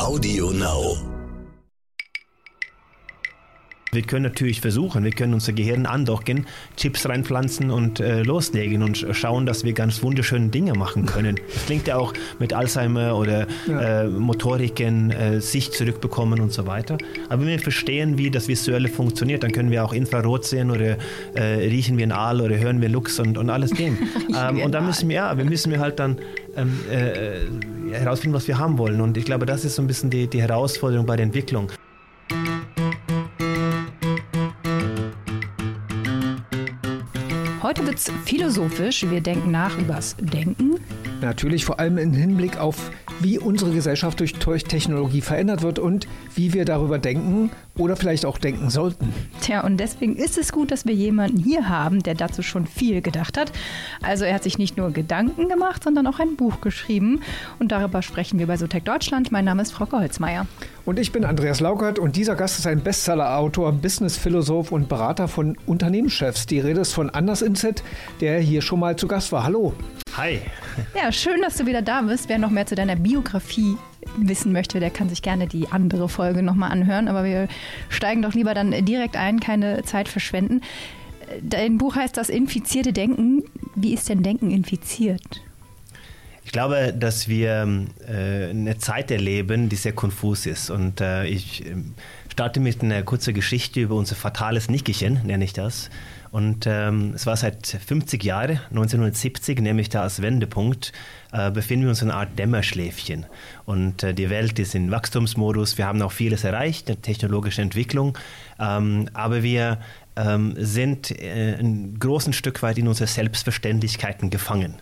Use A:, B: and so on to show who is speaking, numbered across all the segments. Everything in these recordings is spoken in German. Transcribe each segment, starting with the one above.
A: Audio Now.
B: Wir können natürlich versuchen, wir können unser Gehirn andocken, Chips reinpflanzen und äh, loslegen und schauen, dass wir ganz wunderschöne Dinge machen können. Das klingt ja auch mit Alzheimer oder ja. äh, Motoriken, äh, Sicht zurückbekommen und so weiter. Aber wenn wir verstehen, wie das Visuelle funktioniert, dann können wir auch Infrarot sehen oder äh, riechen wir einen Aal oder hören wir Lux und, und alles dem. ähm, und dann müssen wir, ja, wir müssen wir halt dann ähm, äh, herausfinden, was wir haben wollen. Und ich glaube, das ist so ein bisschen die, die Herausforderung bei der Entwicklung.
C: Heute wird es philosophisch. Wir denken nach übers Denken.
D: Natürlich vor allem im Hinblick auf, wie unsere Gesellschaft durch Technologie verändert wird und wie wir darüber denken oder vielleicht auch denken sollten.
C: Tja, und deswegen ist es gut, dass wir jemanden hier haben, der dazu schon viel gedacht hat. Also er hat sich nicht nur Gedanken gemacht, sondern auch ein Buch geschrieben. Und darüber sprechen wir bei Sotec Deutschland. Mein Name ist Frau Holzmeier.
D: Und ich bin Andreas Laukert und dieser Gast ist ein Bestseller-Autor, Business-Philosoph und Berater von Unternehmenschefs. Die Rede ist von Anders Inset, der hier schon mal zu Gast war. Hallo.
B: Hi.
C: Ja, schön, dass du wieder da bist. Wer noch mehr zu deiner Biografie wissen möchte, der kann sich gerne die andere Folge nochmal anhören. Aber wir steigen doch lieber dann direkt ein, keine Zeit verschwenden. Dein Buch heißt Das infizierte Denken. Wie ist denn Denken infiziert?
B: Ich glaube, dass wir äh, eine Zeit erleben, die sehr konfus ist. Und äh, ich äh, starte mit einer kurzen Geschichte über unser fatales Nickerchen, nenne ich das. Und ähm, es war seit 50 Jahren, 1970, nämlich da als Wendepunkt, äh, befinden wir uns in einer Art Dämmerschläfchen. Und äh, die Welt ist in Wachstumsmodus. Wir haben auch vieles erreicht, eine technologische Entwicklung. Ähm, aber wir ähm, sind äh, ein großes Stück weit in unsere Selbstverständlichkeiten gefangen.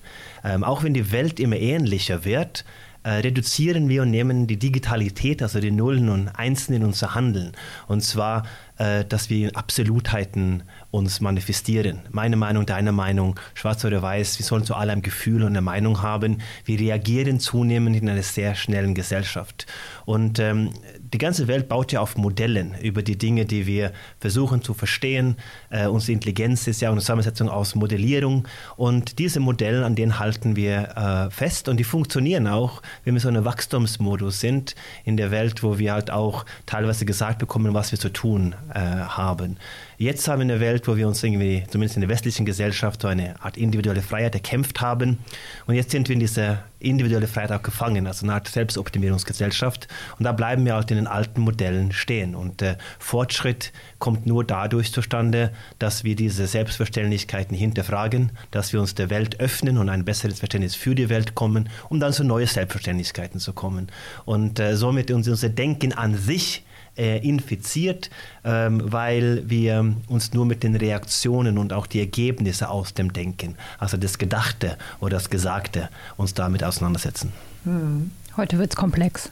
B: Ähm, auch wenn die Welt immer ähnlicher wird, reduzieren wir und nehmen die Digitalität, also die Nullen und Einsen in unser Handeln. Und zwar, äh, dass wir in Absolutheiten uns manifestieren. Meine Meinung, deine Meinung, schwarz oder weiß, wir sollen zu allem Gefühl und eine Meinung haben. Wir reagieren zunehmend in einer sehr schnellen Gesellschaft. Und ähm, die ganze Welt baut ja auf Modellen über die Dinge, die wir versuchen zu verstehen. Äh, unsere Intelligenz ist ja eine Zusammensetzung aus Modellierung und diese Modelle, an denen halten wir äh, fest und die funktionieren auch, wenn wir so in einem Wachstumsmodus sind in der Welt, wo wir halt auch teilweise gesagt bekommen, was wir zu tun äh, haben. Jetzt haben wir eine Welt, wo wir uns irgendwie, zumindest in der westlichen Gesellschaft, so eine Art individuelle Freiheit erkämpft haben. Und jetzt sind wir in dieser individuelle Freiheit auch gefangen, also eine Art Selbstoptimierungsgesellschaft. Und da bleiben wir halt in den alten Modellen stehen. Und der Fortschritt kommt nur dadurch zustande, dass wir diese Selbstverständlichkeiten hinterfragen, dass wir uns der Welt öffnen und ein besseres Verständnis für die Welt kommen, um dann zu neuen Selbstverständlichkeiten zu kommen. Und äh, somit unser Denken an sich äh, infiziert, ähm, weil wir uns nur mit den Reaktionen und auch die Ergebnisse aus dem Denken, also das Gedachte oder das Gesagte, uns damit auseinandersetzen.
C: Hm. Heute wird es komplex.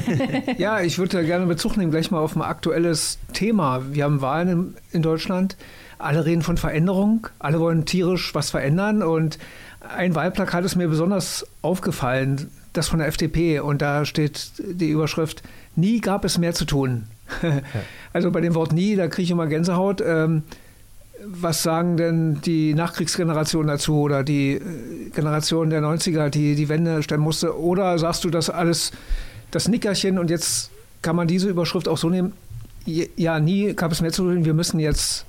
D: ja, ich würde gerne Bezug nehmen gleich mal auf ein aktuelles Thema. Wir haben Wahlen in, in Deutschland. Alle reden von Veränderung. Alle wollen tierisch was verändern. Und ein Wahlplakat ist mir besonders aufgefallen, das von der FDP. Und da steht die Überschrift Nie gab es mehr zu tun. also bei dem Wort nie, da kriege ich immer Gänsehaut. Ähm, was sagen denn die Nachkriegsgeneration dazu oder die äh, Generation der 90er, die die Wende stellen musste? Oder sagst du das alles, das Nickerchen und jetzt kann man diese Überschrift auch so nehmen? Ja, nie gab es mehr zu tun, wir müssen jetzt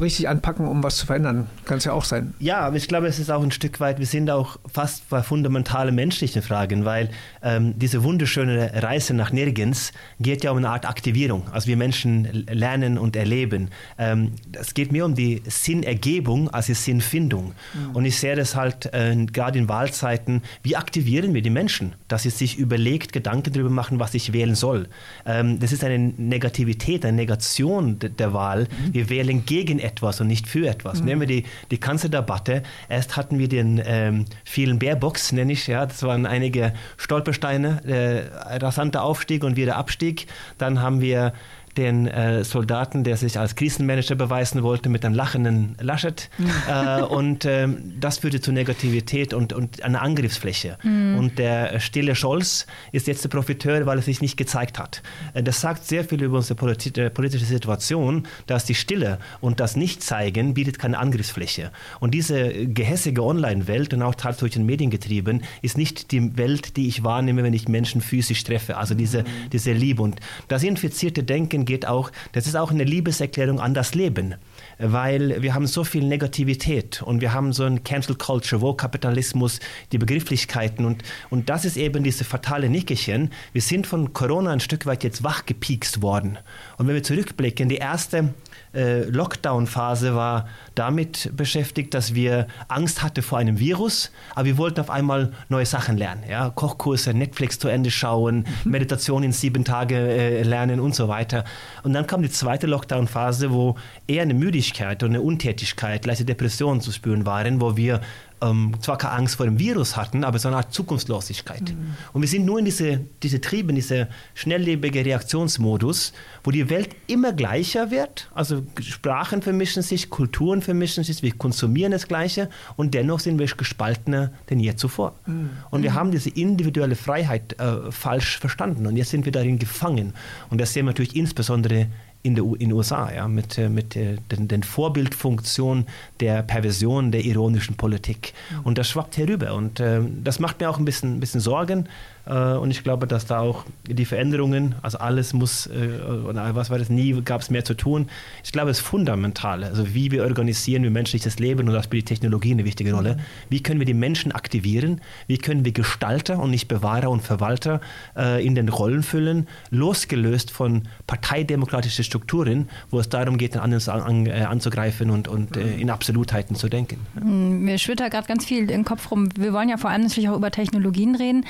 D: richtig anpacken, um was zu verändern. Kann es ja auch sein.
B: Ja, aber ich glaube, es ist auch ein Stück weit, wir sind auch fast bei fundamentalen menschlichen Fragen, weil ähm, diese wunderschöne Reise nach nirgends geht ja um eine Art Aktivierung. Also wir Menschen lernen und erleben. Ähm, es geht mehr um die Sinnergebung als die Sinnfindung. Mhm. Und ich sehe das halt äh, gerade in Wahlzeiten, wie aktivieren wir die Menschen, dass sie sich überlegt, Gedanken darüber machen, was ich wählen soll. Ähm, das ist eine Negativität, eine Negation der Wahl. Mhm. Wir wählen gegen etwas und nicht für etwas. Mhm. Nehmen wir die, die Kanzlerdebatte. Erst hatten wir den ähm, vielen Bärbox, nenne ich, ja, das waren einige Stolpersteine, äh, rasanter Aufstieg und wieder Abstieg. Dann haben wir den äh, Soldaten, der sich als Krisenmanager beweisen wollte, mit einem lachenden Laschet. Äh, und ähm, das führte zu Negativität und, und einer Angriffsfläche. Mhm. Und der stille Scholz ist jetzt der Profiteur, weil er sich nicht gezeigt hat. Äh, das sagt sehr viel über unsere politi äh, politische Situation, dass die Stille und das Nicht-Zeigen bietet keine Angriffsfläche. Und diese gehässige Online-Welt und auch teils durch den Medien getrieben, ist nicht die Welt, die ich wahrnehme, wenn ich Menschen physisch treffe. Also diese, mhm. diese Liebe. Und das infizierte Denken geht auch, das ist auch eine Liebeserklärung an das Leben weil wir haben so viel Negativität und wir haben so ein Cancel Culture, wo Kapitalismus, die Begrifflichkeiten und, und das ist eben diese fatale Nickerchen. Wir sind von Corona ein Stück weit jetzt wachgepiekst worden. Und wenn wir zurückblicken, die erste äh, Lockdown-Phase war damit beschäftigt, dass wir Angst hatten vor einem Virus, aber wir wollten auf einmal neue Sachen lernen. Ja? Kochkurse, Netflix zu Ende schauen, mhm. Meditation in sieben Tage äh, lernen und so weiter. Und dann kam die zweite Lockdown-Phase, wo eher eine Müdigkeit und eine Untätigkeit, leichte Depressionen zu spüren waren, wo wir ähm, zwar keine Angst vor dem Virus hatten, aber so eine Art Zukunftslosigkeit. Mhm. Und wir sind nur in diese, diese Trieben, diese schnelllebige Reaktionsmodus, wo die Welt immer gleicher wird. Also Sprachen vermischen sich, Kulturen vermischen sich, wir konsumieren das Gleiche und dennoch sind wir gespaltener denn je zuvor. Mhm. Und wir mhm. haben diese individuelle Freiheit äh, falsch verstanden und jetzt sind wir darin gefangen. Und das sehen wir natürlich insbesondere in den in USA, ja, mit, äh, mit äh, den, den Vorbildfunktionen der Perversion der ironischen Politik. Mhm. Und das schwappt herüber. Und äh, das macht mir auch ein bisschen, ein bisschen Sorgen, und ich glaube, dass da auch die Veränderungen, also alles muss, äh, oder was war das, nie gab es mehr zu tun. Ich glaube, es ist fundamental. Also wie wir organisieren wir menschliches Leben und da spielt die Technologie eine wichtige Rolle. Wie können wir die Menschen aktivieren? Wie können wir Gestalter und nicht Bewahrer und Verwalter äh, in den Rollen füllen, losgelöst von parteidemokratischen Strukturen, wo es darum geht, den anderen an, an, anzugreifen und, und in Absolutheiten zu denken.
C: Mm, mir schwirrt da gerade ganz viel im Kopf rum. Wir wollen ja vor allem natürlich auch über Technologien reden.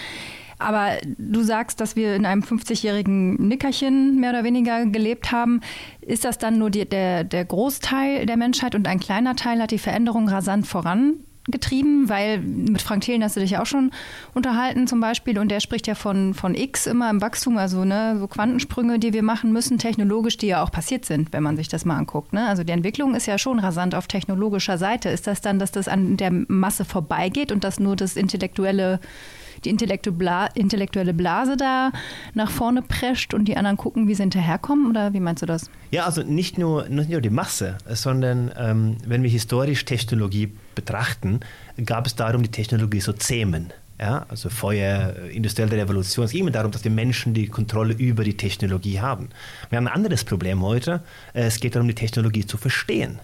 C: Aber du sagst, dass wir in einem 50-jährigen Nickerchen mehr oder weniger gelebt haben. Ist das dann nur die, der, der Großteil der Menschheit und ein kleiner Teil hat die Veränderung rasant vorangetrieben? weil mit Frank Thelen hast du dich ja auch schon unterhalten zum Beispiel und der spricht ja von, von X immer im Wachstum, also ne, so Quantensprünge, die wir machen müssen, technologisch, die ja auch passiert sind, wenn man sich das mal anguckt. Ne? Also die Entwicklung ist ja schon rasant auf technologischer Seite. Ist das dann, dass das an der Masse vorbeigeht und dass nur das intellektuelle die intellektuelle Blase da nach vorne prescht und die anderen gucken, wie sie hinterherkommen? Oder wie meinst du das?
B: Ja, also nicht nur, nicht nur die Masse, sondern ähm, wenn wir historisch Technologie betrachten, gab es darum, die Technologie zu zähmen. Ja, also Feuer, industrielle Revolution. Es geht immer darum, dass die Menschen die Kontrolle über die Technologie haben. Wir haben ein anderes Problem heute. Es geht darum, die Technologie zu verstehen.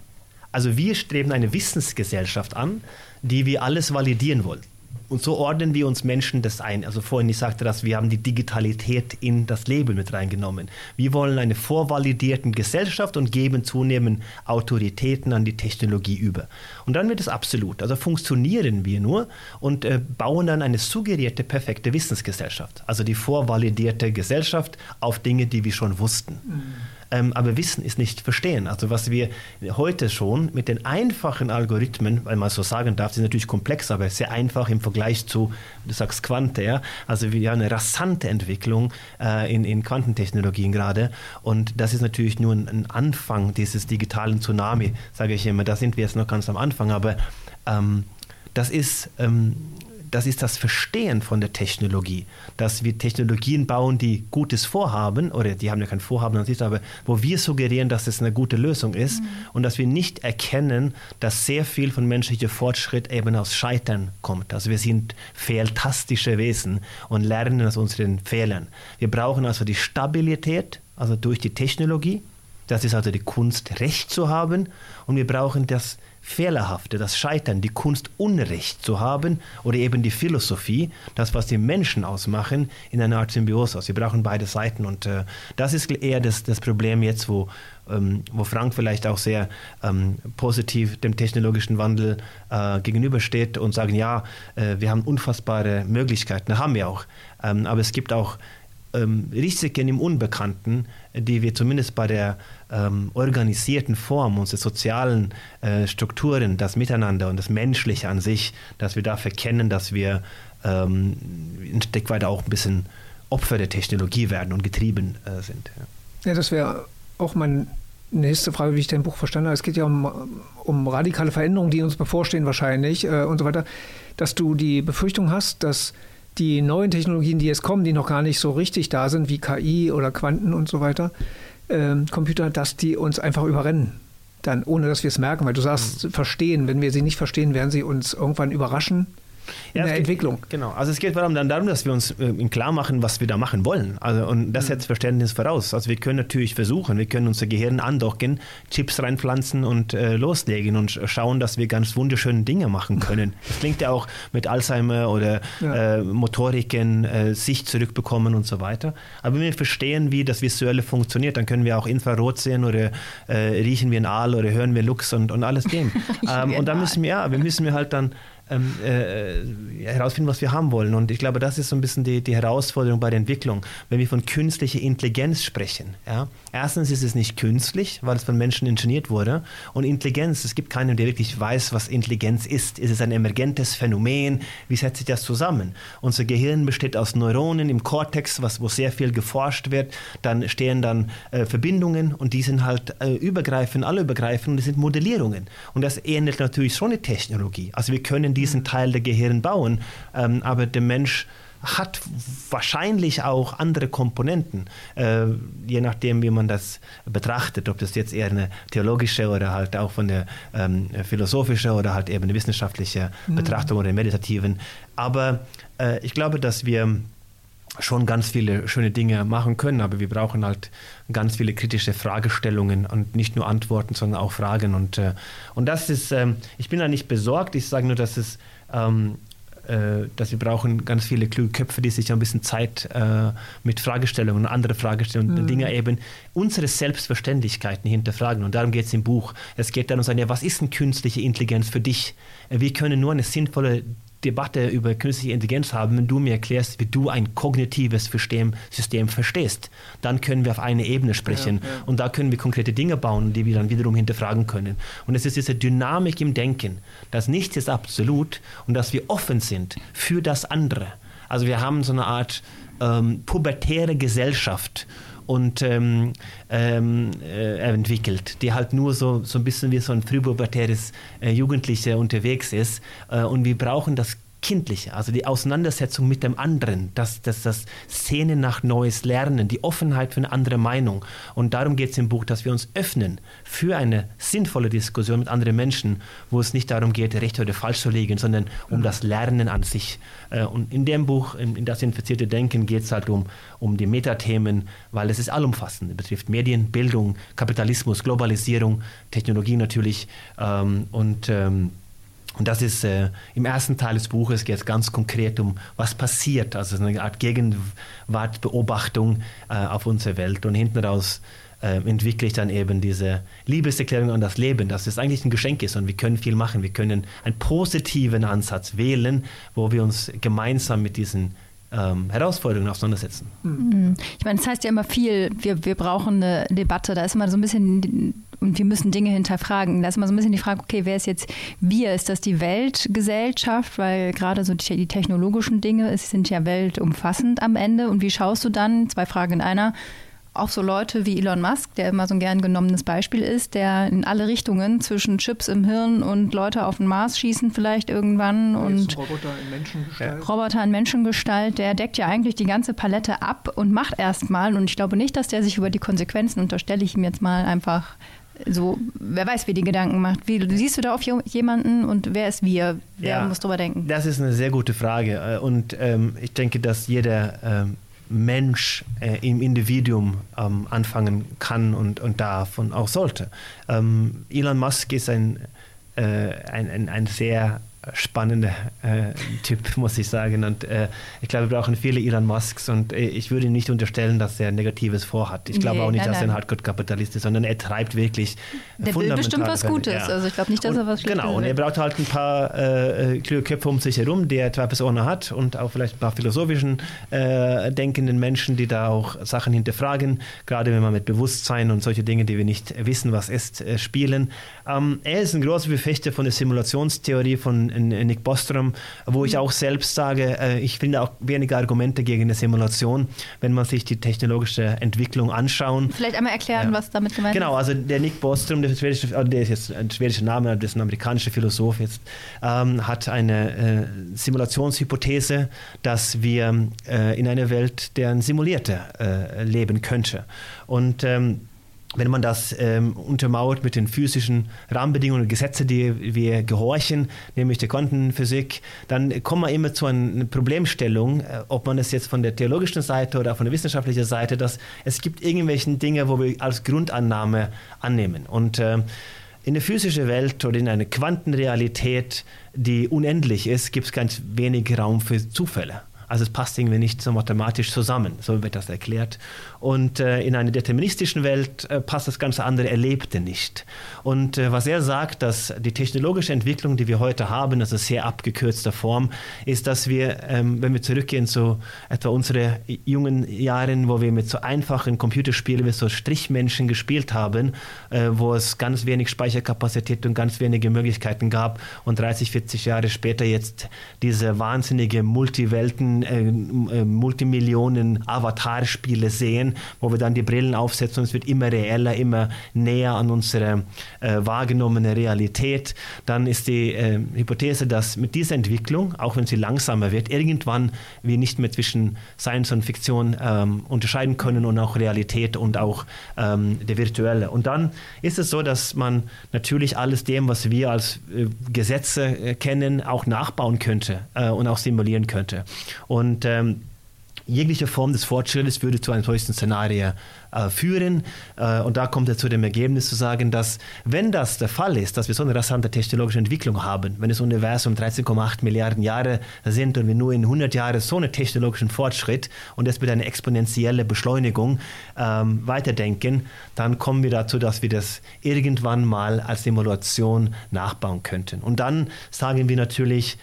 B: Also wir streben eine Wissensgesellschaft an, die wir alles validieren wollen. Und so ordnen wir uns Menschen das ein. Also vorhin, ich sagte das, wir haben die Digitalität in das Leben mit reingenommen. Wir wollen eine vorvalidierten Gesellschaft und geben zunehmend Autoritäten an die Technologie über. Und dann wird es absolut. Also funktionieren wir nur und äh, bauen dann eine suggerierte, perfekte Wissensgesellschaft. Also die vorvalidierte Gesellschaft auf Dinge, die wir schon wussten. Mhm. Ähm, aber Wissen ist nicht verstehen. Also was wir heute schon mit den einfachen Algorithmen, weil man so sagen darf, sind natürlich komplex, aber sehr einfach im Vergleich zu, du sagst Quante, ja? also wir haben eine rasante Entwicklung äh, in, in Quantentechnologien gerade und das ist natürlich nur ein, ein Anfang dieses digitalen Tsunami, sage ich immer. Da sind wir jetzt noch ganz am Anfang, aber ähm, das ist ähm, das ist das Verstehen von der Technologie, dass wir Technologien bauen, die Gutes vorhaben, oder die haben ja kein Vorhaben an sich, aber wo wir suggerieren, dass es eine gute Lösung ist mhm. und dass wir nicht erkennen, dass sehr viel von menschlichem Fortschritt eben aus Scheitern kommt. Also wir sind fehltastische Wesen und lernen aus unseren Fehlern. Wir brauchen also die Stabilität, also durch die Technologie. Das ist also die Kunst, Recht zu haben. Und wir brauchen das Fehlerhafte, das Scheitern, die Kunst Unrecht zu haben oder eben die Philosophie, das, was die Menschen ausmachen, in einer Art Symbiose aus. Wir brauchen beide Seiten und äh, das ist eher das, das Problem jetzt, wo, ähm, wo Frank vielleicht auch sehr ähm, positiv dem technologischen Wandel äh, gegenübersteht und sagen, ja, äh, wir haben unfassbare Möglichkeiten, haben wir auch, ähm, aber es gibt auch ähm, Risiken im Unbekannten, die wir zumindest bei der ähm, organisierten Form unserer sozialen äh, Strukturen, das Miteinander und das Menschliche an sich, dass wir da verkennen, dass wir ähm, ein Stück weit auch ein bisschen Opfer der Technologie werden und getrieben äh, sind. Ja.
D: Ja, das wäre auch meine nächste Frage, wie ich dein Buch verstanden habe. Es geht ja um, um radikale Veränderungen, die uns bevorstehen wahrscheinlich äh, und so weiter. Dass du die Befürchtung hast, dass die neuen Technologien, die jetzt kommen, die noch gar nicht so richtig da sind, wie KI oder Quanten und so weiter, äh, Computer, dass die uns einfach überrennen. Dann, ohne dass wir es merken, weil du sagst, mhm. verstehen. Wenn wir sie nicht verstehen, werden sie uns irgendwann überraschen in ja, der Entwicklung.
B: genau. Also es geht vor allem dann darum, dass wir uns äh, klar machen, was wir da machen wollen. Also, und das mhm. setzt Verständnis voraus. Also wir können natürlich versuchen, wir können unser Gehirn andocken, Chips reinpflanzen und äh, loslegen und schauen, dass wir ganz wunderschöne Dinge machen können. Das klingt ja auch mit Alzheimer oder ja. äh, Motoriken, äh, Sicht zurückbekommen und so weiter. Aber wenn wir verstehen, wie das Visuelle funktioniert, dann können wir auch Infrarot sehen oder äh, riechen wir ein Aal oder hören wir Lux und, und alles dem. ähm, und dann müssen wir, ja, wir müssen wir halt dann ähm, äh, herausfinden, was wir haben wollen. Und ich glaube, das ist so ein bisschen die, die Herausforderung bei der Entwicklung. Wenn wir von künstlicher Intelligenz sprechen, ja, erstens ist es nicht künstlich, weil es von Menschen ingeniert wurde. Und Intelligenz, es gibt keinen, der wirklich weiß, was Intelligenz ist. Ist es ein emergentes Phänomen? Wie setzt sich das zusammen? Unser Gehirn besteht aus Neuronen im Kortex, was, wo sehr viel geforscht wird. Dann stehen dann äh, Verbindungen und die sind halt äh, übergreifend, alle übergreifend und das sind Modellierungen. Und das ähnelt natürlich schon eine Technologie. Also wir können diesen Teil der Gehirn bauen. Ähm, aber der Mensch hat wahrscheinlich auch andere Komponenten, äh, je nachdem, wie man das betrachtet, ob das jetzt eher eine theologische oder halt auch von der ähm, philosophische oder halt eben eine wissenschaftliche mhm. Betrachtung oder meditativen. Aber äh, ich glaube, dass wir schon ganz viele schöne Dinge machen können, aber wir brauchen halt ganz viele kritische Fragestellungen und nicht nur Antworten, sondern auch Fragen. Und, äh, und das ist, ähm, ich bin da nicht besorgt, ich sage nur, dass es ähm, äh, dass wir brauchen ganz viele kluge Köpfe, die sich ein bisschen Zeit äh, mit Fragestellungen und andere Fragestellungen, mhm. Dinge eben unsere Selbstverständlichkeiten hinterfragen. Und darum geht es im Buch. Es geht darum, ja, was ist denn künstliche Intelligenz für dich? Wir können nur eine sinnvolle Debatte über künstliche Intelligenz haben, wenn du mir erklärst, wie du ein kognitives System, System verstehst. Dann können wir auf einer Ebene sprechen ja, ja. und da können wir konkrete Dinge bauen, die wir dann wiederum hinterfragen können. Und es ist diese Dynamik im Denken, dass nichts ist absolut und dass wir offen sind für das andere. Also wir haben so eine Art ähm, pubertäre Gesellschaft und ähm, ähm, äh, entwickelt, die halt nur so, so ein bisschen wie so ein frühpubertäres äh, Jugendlicher unterwegs ist. Äh, und wir brauchen das Kindliche, also die Auseinandersetzung mit dem anderen, das, das, das Szene nach neues Lernen, die Offenheit für eine andere Meinung. Und darum geht es im Buch, dass wir uns öffnen für eine sinnvolle Diskussion mit anderen Menschen, wo es nicht darum geht, recht oder falsch zu legen, sondern um das Lernen an sich. Äh, und in dem Buch, in das infizierte Denken, geht es halt um, um die Metathemen, weil es ist allumfassend. Es betrifft Medien, Bildung, Kapitalismus, Globalisierung, Technologie natürlich ähm, und ähm, und das ist äh, im ersten Teil des Buches geht es ganz konkret um, was passiert, also eine Art Gegenwartbeobachtung äh, auf unsere Welt. Und hinten raus äh, entwickle ich dann eben diese Liebeserklärung an das Leben, dass es eigentlich ein Geschenk ist und wir können viel machen. Wir können einen positiven Ansatz wählen, wo wir uns gemeinsam mit diesen ähm, Herausforderungen auseinandersetzen.
C: Mhm. Ich meine, es heißt ja immer viel, wir, wir brauchen eine Debatte. Da ist immer so ein bisschen, und wir müssen Dinge hinterfragen. Da ist immer so ein bisschen die Frage, okay, wer ist jetzt wir? Ist das die Weltgesellschaft? Weil gerade so die, die technologischen Dinge sind ja weltumfassend am Ende. Und wie schaust du dann, zwei Fragen in einer, auch so Leute wie Elon Musk, der immer so ein gern genommenes Beispiel ist, der in alle Richtungen zwischen Chips im Hirn und Leute auf den Mars schießen vielleicht irgendwann und
D: Roboter in Menschengestalt.
C: Roboter in Menschengestalt, der deckt ja eigentlich die ganze Palette ab und macht erstmal und ich glaube nicht, dass der sich über die Konsequenzen unterstelle ich ihm jetzt mal einfach so, wer weiß, wie die Gedanken macht. Wie siehst du da auf jemanden und wer ist wir? Wer ja, muss drüber denken?
B: Das ist eine sehr gute Frage äh, und ähm, ich denke, dass jeder ähm, Mensch äh, im Individuum ähm, anfangen kann und, und darf und auch sollte. Ähm, Elon Musk ist ein, äh, ein, ein, ein sehr spannender äh, Typ, muss ich sagen. Und äh, ich glaube, wir brauchen viele Elon Musks und äh, ich würde ihm nicht unterstellen, dass er Negatives vorhat. Ich glaube nee, auch nicht, nein, dass er ein Hardcore-Kapitalist ist, sondern er treibt wirklich
C: Der will bestimmt was Gutes. Ja. Also ich glaube nicht, dass
B: und,
C: er was Schlechtes
B: Genau, und er braucht halt ein paar äh, kluge Köpfe um sich herum, die er zweifelsohne hat und auch vielleicht ein paar philosophischen äh, denkenden Menschen, die da auch Sachen hinterfragen, gerade wenn man mit Bewusstsein und solche Dinge, die wir nicht wissen, was ist, äh, spielen. Ähm, er ist ein großer Befechter von der Simulationstheorie von Nick Bostrom, wo ich auch selbst sage, äh, ich finde auch wenige Argumente gegen eine Simulation, wenn man sich die technologische Entwicklung anschauen.
C: Vielleicht einmal erklären, ja. was damit gemeint
B: genau, ist. Genau, also der Nick Bostrom, der, schwedische, äh, der ist jetzt ein schwedischer Name, das ist ein amerikanischer Philosoph jetzt, ähm, hat eine äh, Simulationshypothese, dass wir äh, in einer Welt, deren simulierte äh, leben könnte. Und ähm, wenn man das ähm, untermauert mit den physischen Rahmenbedingungen und Gesetzen, die wir gehorchen, nämlich der Quantenphysik, dann kommt man immer zu einer Problemstellung, äh, ob man es jetzt von der theologischen Seite oder von der wissenschaftlichen Seite, dass es gibt irgendwelche Dinge, wo wir als Grundannahme annehmen. Und äh, in der physischen Welt oder in einer Quantenrealität, die unendlich ist, gibt es ganz wenig Raum für Zufälle. Also es passt irgendwie nicht so mathematisch zusammen, so wird das erklärt. Und äh, in einer deterministischen Welt äh, passt das ganze andere Erlebte nicht. Und äh, was er sagt, dass die technologische Entwicklung, die wir heute haben, also sehr abgekürzter Form, ist, dass wir, ähm, wenn wir zurückgehen zu etwa unsere jungen Jahren, wo wir mit so einfachen Computerspielen wie so Strichmenschen gespielt haben, äh, wo es ganz wenig Speicherkapazität und ganz wenige Möglichkeiten gab und 30, 40 Jahre später jetzt diese wahnsinnige Multiwelten, äh, äh, Multimillionen Avatar-Spiele sehen, wo wir dann die Brillen aufsetzen und es wird immer reeller, immer näher an unsere äh, wahrgenommene Realität. Dann ist die äh, Hypothese, dass mit dieser Entwicklung, auch wenn sie langsamer wird, irgendwann wir nicht mehr zwischen Science und Fiktion ähm, unterscheiden können und auch Realität und auch ähm, der virtuelle. Und dann ist es so, dass man natürlich alles dem, was wir als äh, Gesetze äh, kennen, auch nachbauen könnte äh, und auch simulieren könnte. Und ähm, jegliche Form des Fortschrittes würde zu einem solchen Szenario äh, führen. Äh, und da kommt er zu dem Ergebnis zu sagen, dass wenn das der Fall ist, dass wir so eine rasante technologische Entwicklung haben, wenn das Universum 13,8 Milliarden Jahre sind und wir nur in 100 Jahren so einen technologischen Fortschritt und das mit einer exponentiellen Beschleunigung ähm, weiterdenken, dann kommen wir dazu, dass wir das irgendwann mal als Simulation nachbauen könnten. Und dann sagen wir natürlich,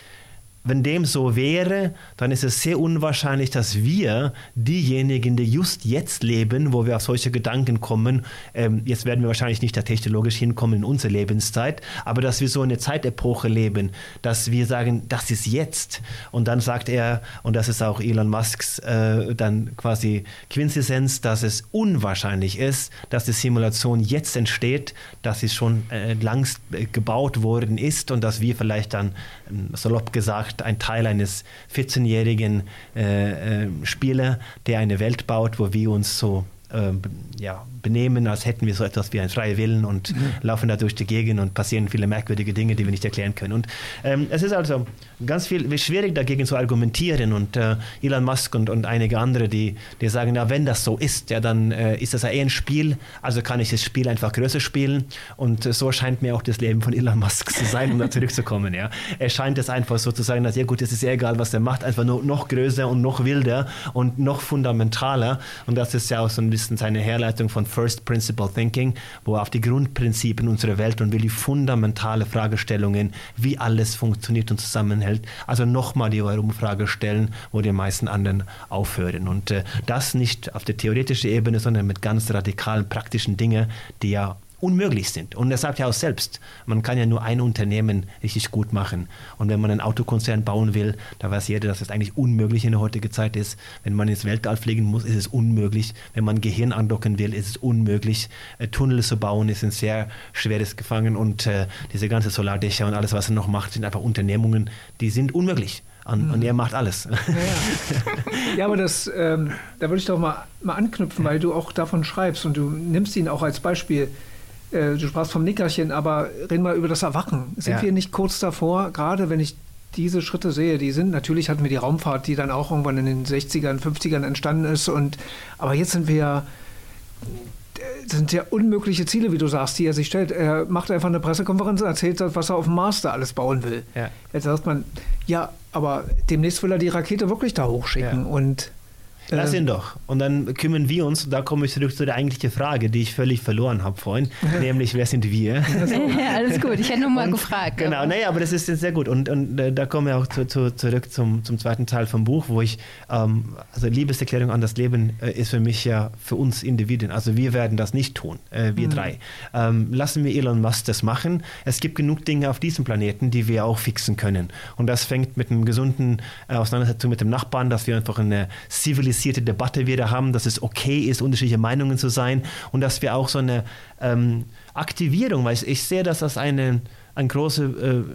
B: wenn dem so wäre, dann ist es sehr unwahrscheinlich, dass wir diejenigen, die just jetzt leben, wo wir auf solche Gedanken kommen, ähm, jetzt werden wir wahrscheinlich nicht da technologisch hinkommen in unsere Lebenszeit, aber dass wir so eine Zeitepoche leben, dass wir sagen, das ist jetzt. Und dann sagt er, und das ist auch Elon Musks äh, dann quasi Quintessenz, dass es unwahrscheinlich ist, dass die Simulation jetzt entsteht, dass sie schon äh, langst äh, gebaut worden ist und dass wir vielleicht dann, äh, salopp gesagt, macht ein Teil eines 14-jährigen äh, äh, Spieler, der eine Welt baut, wo wir uns so äh, ja, benehmen, als hätten wir so etwas wie einen freien Willen und mhm. laufen da durch die Gegend und passieren viele merkwürdige Dinge, die wir nicht erklären können. Und ähm, es ist also ganz viel schwierig dagegen zu argumentieren und äh, Elon Musk und, und einige andere, die, die sagen, ja, wenn das so ist, ja, dann äh, ist das ja eh ein Spiel, also kann ich das Spiel einfach größer spielen und äh, so scheint mir auch das Leben von Elon Musk zu sein, um da zurückzukommen. Ja. Er scheint es einfach so zu sagen, dass ja gut, es ist ja egal, was er macht, einfach nur noch größer und noch wilder und noch fundamentaler und das ist ja auch so ein bisschen seine Herleitung von First Principle Thinking, wo er auf die Grundprinzipien unserer Welt und will die fundamentale Fragestellungen, wie alles funktioniert und zusammenhält, also nochmal die Umfrage stellen, wo die meisten anderen aufhören. Und äh, das nicht auf der theoretischen Ebene, sondern mit ganz radikalen praktischen Dingen, die ja unmöglich sind. Und er sagt ja auch selbst, man kann ja nur ein Unternehmen richtig gut machen. Und wenn man einen Autokonzern bauen will, da weiß jeder, dass das eigentlich unmöglich in der heutigen Zeit ist. Wenn man ins Weltall fliegen muss, ist es unmöglich. Wenn man Gehirn andocken will, ist es unmöglich. Äh, Tunnel zu bauen ist ein sehr schweres Gefangen und äh, diese ganze Solardächer und alles, was er noch macht, sind einfach Unternehmungen, die sind unmöglich. Und, und, er macht alles. Ja,
D: ja. ja aber das, ähm, da würde ich doch mal, mal anknüpfen, weil du auch davon schreibst und du nimmst ihn auch als Beispiel. Äh, du sprachst vom Nickerchen, aber reden wir über das Erwachen. Sind ja. wir nicht kurz davor, gerade wenn ich diese Schritte sehe, die sind, natürlich hatten wir die Raumfahrt, die dann auch irgendwann in den 60ern, 50ern entstanden ist. Und, aber jetzt sind wir das sind ja unmögliche Ziele, wie du sagst, die er sich stellt. Er macht einfach eine Pressekonferenz und erzählt, was er auf dem Mars da alles bauen will. Ja. Jetzt sagt man, ja, aber demnächst will er die Rakete wirklich da hochschicken. Ja. Und
B: Lass ihn doch. Und dann kümmern wir uns, da komme ich zurück zu der eigentlichen Frage, die ich völlig verloren habe vorhin, nämlich wer sind wir?
C: ja, alles gut, ich hätte nur mal und, gefragt.
B: Genau, aber. naja, aber das ist sehr gut. Und, und äh, da kommen wir auch zu, zu, zurück zum, zum zweiten Teil vom Buch, wo ich, ähm, also Liebeserklärung an das Leben äh, ist für mich ja für uns Individuen. Also wir werden das nicht tun, äh, wir mhm. drei. Ähm, lassen wir Elon Musk das machen. Es gibt genug Dinge auf diesem Planeten, die wir auch fixen können. Und das fängt mit einem gesunden äh, Auseinandersetzung mit dem Nachbarn, dass wir einfach eine zivilisierte Debatte wieder haben, dass es okay ist, unterschiedliche Meinungen zu sein und dass wir auch so eine ähm, Aktivierung, weil ich sehe das als eine, eine große,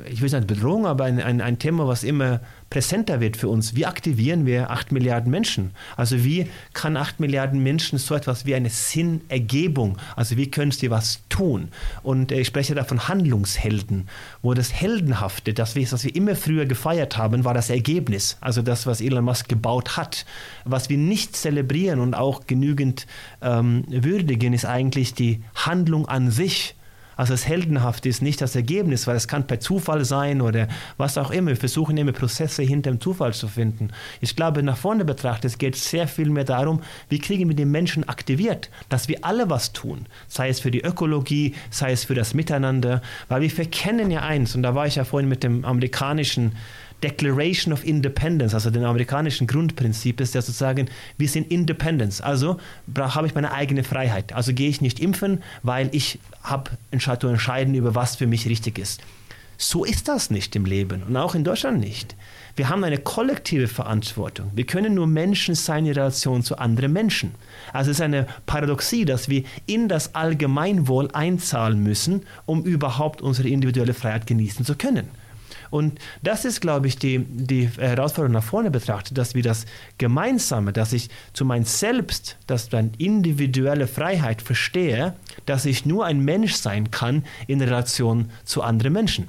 B: äh, ich will nicht Bedrohung, aber ein, ein, ein Thema, was immer präsenter wird für uns. Wie aktivieren wir 8 Milliarden Menschen? Also wie kann 8 Milliarden Menschen so etwas wie eine Sinnergebung, also wie können sie was tun? Und äh, ich spreche da von Handlungshelden, wo das Heldenhafte, das, was wir immer früher gefeiert haben, war das Ergebnis. Also das, was Elon Musk gebaut hat. Was wir nicht zelebrieren und auch genügend ähm, würdigen, ist eigentlich die Handlung an sich. Also das Heldenhafte ist nicht das Ergebnis, weil es kann per Zufall sein oder was auch immer. Wir versuchen immer Prozesse hinter dem Zufall zu finden. Ich glaube, nach vorne betrachtet geht es sehr viel mehr darum, wie kriegen wir den Menschen aktiviert, dass wir alle was tun. Sei es für die Ökologie, sei es für das Miteinander. Weil wir verkennen ja eins, und da war ich ja vorhin mit dem amerikanischen Declaration of Independence, also dem amerikanischen Grundprinzip ist ja sozusagen, wir sind Independence. Also habe ich meine eigene Freiheit. Also gehe ich nicht impfen, weil ich habe zu entscheiden über was für mich richtig ist. So ist das nicht im Leben und auch in Deutschland nicht. Wir haben eine kollektive Verantwortung. Wir können nur Menschen sein in Relation zu anderen Menschen. Also es ist eine Paradoxie, dass wir in das Allgemeinwohl einzahlen müssen, um überhaupt unsere individuelle Freiheit genießen zu können. Und das ist, glaube ich, die, die Herausforderung nach vorne betrachtet, dass wir das Gemeinsame, dass ich zu mein Selbst, dass dann individuelle Freiheit verstehe, dass ich nur ein Mensch sein kann in Relation zu anderen Menschen.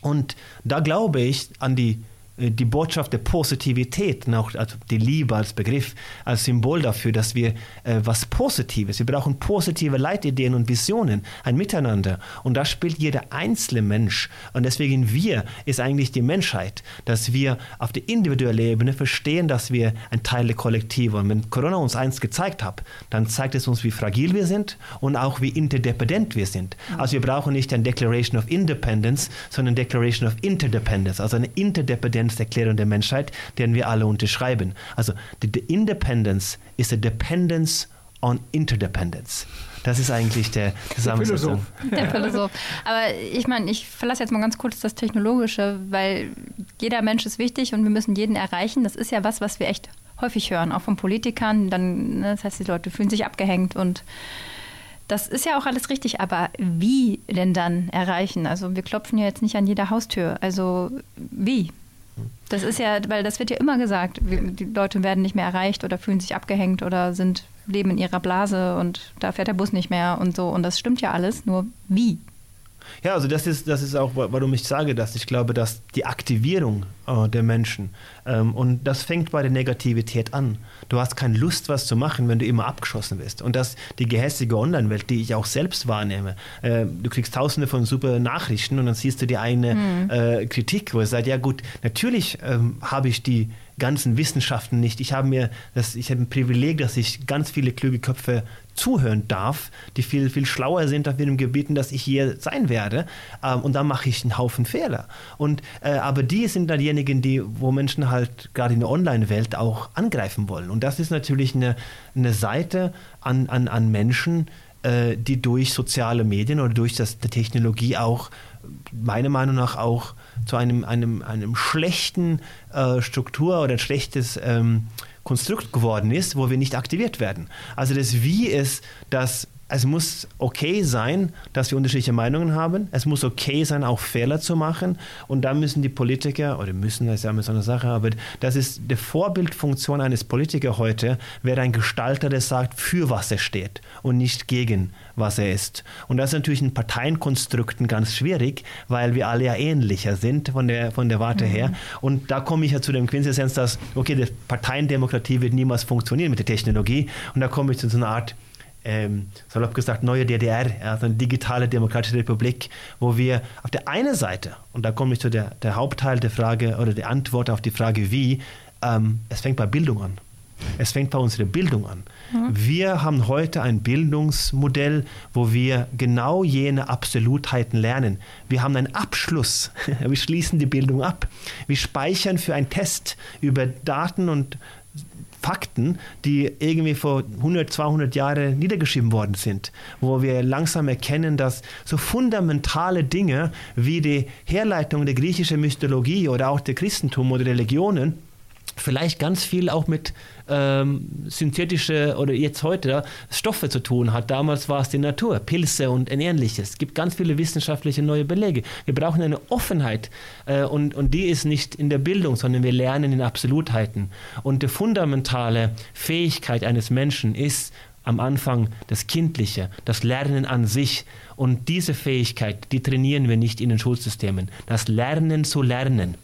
B: Und da glaube ich an die die Botschaft der Positivität, auch also die Liebe als Begriff, als Symbol dafür, dass wir äh, was Positives, wir brauchen positive Leitideen und Visionen, ein Miteinander. Und da spielt jeder einzelne Mensch. Und deswegen wir ist eigentlich die Menschheit, dass wir auf der individuellen Ebene verstehen, dass wir ein Teil der Kollektive. Und wenn Corona uns eins gezeigt hat, dann zeigt es uns, wie fragil wir sind und auch wie interdependent wir sind. Also wir brauchen nicht eine Declaration of Independence, sondern eine Declaration of Interdependence, also eine Interdependenz Existenzerklärung der Menschheit, den wir alle unterschreiben. Also die, die Independence ist a dependence on interdependence. Das ist eigentlich der Zusammensetzung.
C: Der Philosoph. Aber ich meine, ich verlasse jetzt mal ganz kurz das Technologische, weil jeder Mensch ist wichtig und wir müssen jeden erreichen. Das ist ja was, was wir echt häufig hören, auch von Politikern. Dann, ne, das heißt, die Leute fühlen sich abgehängt und das ist ja auch alles richtig, aber wie denn dann erreichen? Also wir klopfen ja jetzt nicht an jeder Haustür. Also wie? Das ist ja, weil das wird ja immer gesagt, die Leute werden nicht mehr erreicht oder fühlen sich abgehängt oder sind leben in ihrer Blase und da fährt der Bus nicht mehr und so. Und das stimmt ja alles, nur wie?
B: Ja, also das ist, das ist auch, warum ich sage, dass ich glaube, dass die Aktivierung äh, der Menschen ähm, und das fängt bei der Negativität an. Du hast keine Lust, was zu machen, wenn du immer abgeschossen bist. Und das die gehässige Online-Welt, die ich auch selbst wahrnehme. Äh, du kriegst tausende von super Nachrichten und dann siehst du die eine mhm. äh, Kritik, wo es sagt, ja gut, natürlich ähm, habe ich die ganzen Wissenschaften nicht. Ich habe mir das, ich habe ein Privileg, dass ich ganz viele kluge Köpfe zuhören darf, die viel, viel schlauer sind auf ihren Gebieten, dass ich hier sein werde. Ähm, und dann mache ich einen Haufen Fehler. Und, äh, aber die sind dann diejenigen, die, wo Menschen halt gerade in der Online-Welt auch angreifen wollen. Und das ist natürlich eine, eine Seite an, an, an Menschen, äh, die durch soziale Medien oder durch die Technologie auch, meiner Meinung nach, auch zu einem, einem, einem schlechten äh, Struktur oder ein schlechtes ähm, Konstrukt geworden ist, wo wir nicht aktiviert werden. Also das Wie ist, dass es muss okay sein, dass wir unterschiedliche Meinungen haben. Es muss okay sein, auch Fehler zu machen. Und da müssen die Politiker, oder müssen, das ist ja immer so eine Sache, aber das ist die Vorbildfunktion eines Politikers heute, wäre ein Gestalter, der sagt, für was er steht und nicht gegen was er ist. Und das ist natürlich in Parteienkonstrukten ganz schwierig, weil wir alle ja ähnlicher sind von der, von der Warte mhm. her. Und da komme ich ja zu dem Quintessenz, dass, okay, die Parteiendemokratie wird niemals funktionieren mit der Technologie. Und da komme ich zu so einer Art ähm, salopp gesagt, neue DDR, also eine digitale demokratische Republik, wo wir auf der einen Seite, und da komme ich zu der, der Hauptteil der Frage oder der Antwort auf die Frage wie, ähm, es fängt bei Bildung an. Es fängt bei unserer Bildung an. Wir haben heute ein Bildungsmodell, wo wir genau jene Absolutheiten lernen. Wir haben einen Abschluss. Wir schließen die Bildung ab. Wir speichern für einen Test über Daten und Fakten, die irgendwie vor 100, 200 Jahren niedergeschrieben worden sind, wo wir langsam erkennen, dass so fundamentale Dinge wie die Herleitung der griechischen Mythologie oder auch der Christentum oder Religionen vielleicht ganz viel auch mit ähm, synthetische oder jetzt heute Stoffe zu tun hat. Damals war es die Natur, Pilze und ähnliches. Es gibt ganz viele wissenschaftliche neue Belege. Wir brauchen eine Offenheit äh, und, und die ist nicht in der Bildung, sondern wir lernen in Absolutheiten. Und die fundamentale Fähigkeit eines Menschen ist am Anfang das Kindliche, das Lernen an sich. Und diese Fähigkeit, die trainieren wir nicht in den Schulsystemen. Das Lernen zu lernen.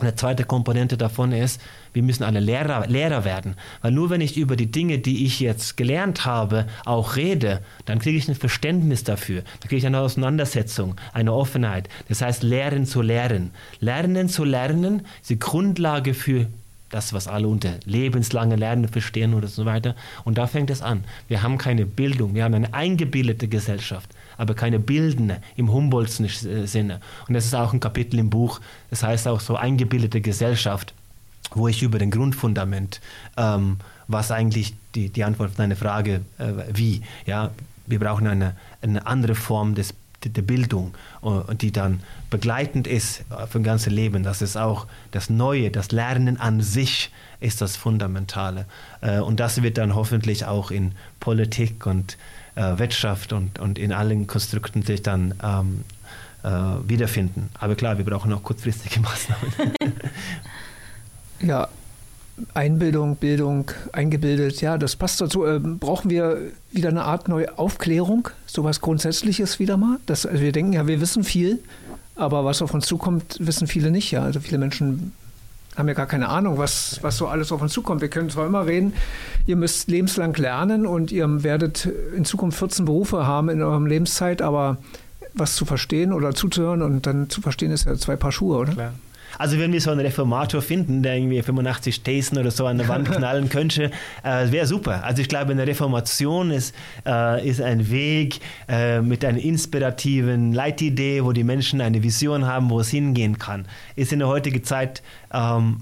B: Eine zweite Komponente davon ist, wir müssen alle Lehrer, Lehrer werden. Weil nur wenn ich über die Dinge, die ich jetzt gelernt habe, auch rede, dann kriege ich ein Verständnis dafür. Dann kriege ich eine Auseinandersetzung, eine Offenheit. Das heißt, Lehren zu lehren. Lernen zu lernen ist die Grundlage für das, was alle unter lebenslange Lernen verstehen oder so weiter. Und da fängt es an. Wir haben keine Bildung, wir haben eine eingebildete Gesellschaft aber keine bildende im Humboldtschen äh, Sinne. Und das ist auch ein Kapitel im Buch, das heißt auch so eingebildete Gesellschaft, wo ich über den Grundfundament, ähm, was eigentlich die, die Antwort auf deine Frage, äh, wie, ja, wir brauchen eine, eine andere Form des der Bildung, äh, die dann begleitend ist für ein ganzes Leben. Das ist auch das Neue, das Lernen an sich ist das Fundamentale. Und das wird dann hoffentlich auch in Politik und äh, Wirtschaft und, und in allen Konstrukten sich dann ähm, äh, wiederfinden. Aber klar, wir brauchen auch kurzfristige Maßnahmen.
D: ja, Einbildung, Bildung, eingebildet, ja, das passt dazu. Äh, brauchen wir wieder eine Art neue Aufklärung, sowas Grundsätzliches wieder mal? Das, also wir denken ja, wir wissen viel, aber was auf uns zukommt, wissen viele nicht. Ja, also viele Menschen haben ja gar keine Ahnung, was, was so alles auf uns zukommt. Wir können zwar immer reden, ihr müsst lebenslang lernen und ihr werdet in Zukunft 14 Berufe haben in eurem Lebenszeit, aber was zu verstehen oder zuzuhören und dann zu verstehen ist ja zwei Paar Schuhe, oder? Klar.
B: Also wenn wir so einen Reformator finden, der irgendwie 85 Thesen oder so an der Wand knallen könnte, äh, wäre super. Also ich glaube, eine Reformation ist, äh, ist ein Weg äh, mit einer inspirativen Leitidee, wo die Menschen eine Vision haben, wo es hingehen kann. Ist in der heutigen Zeit ähm,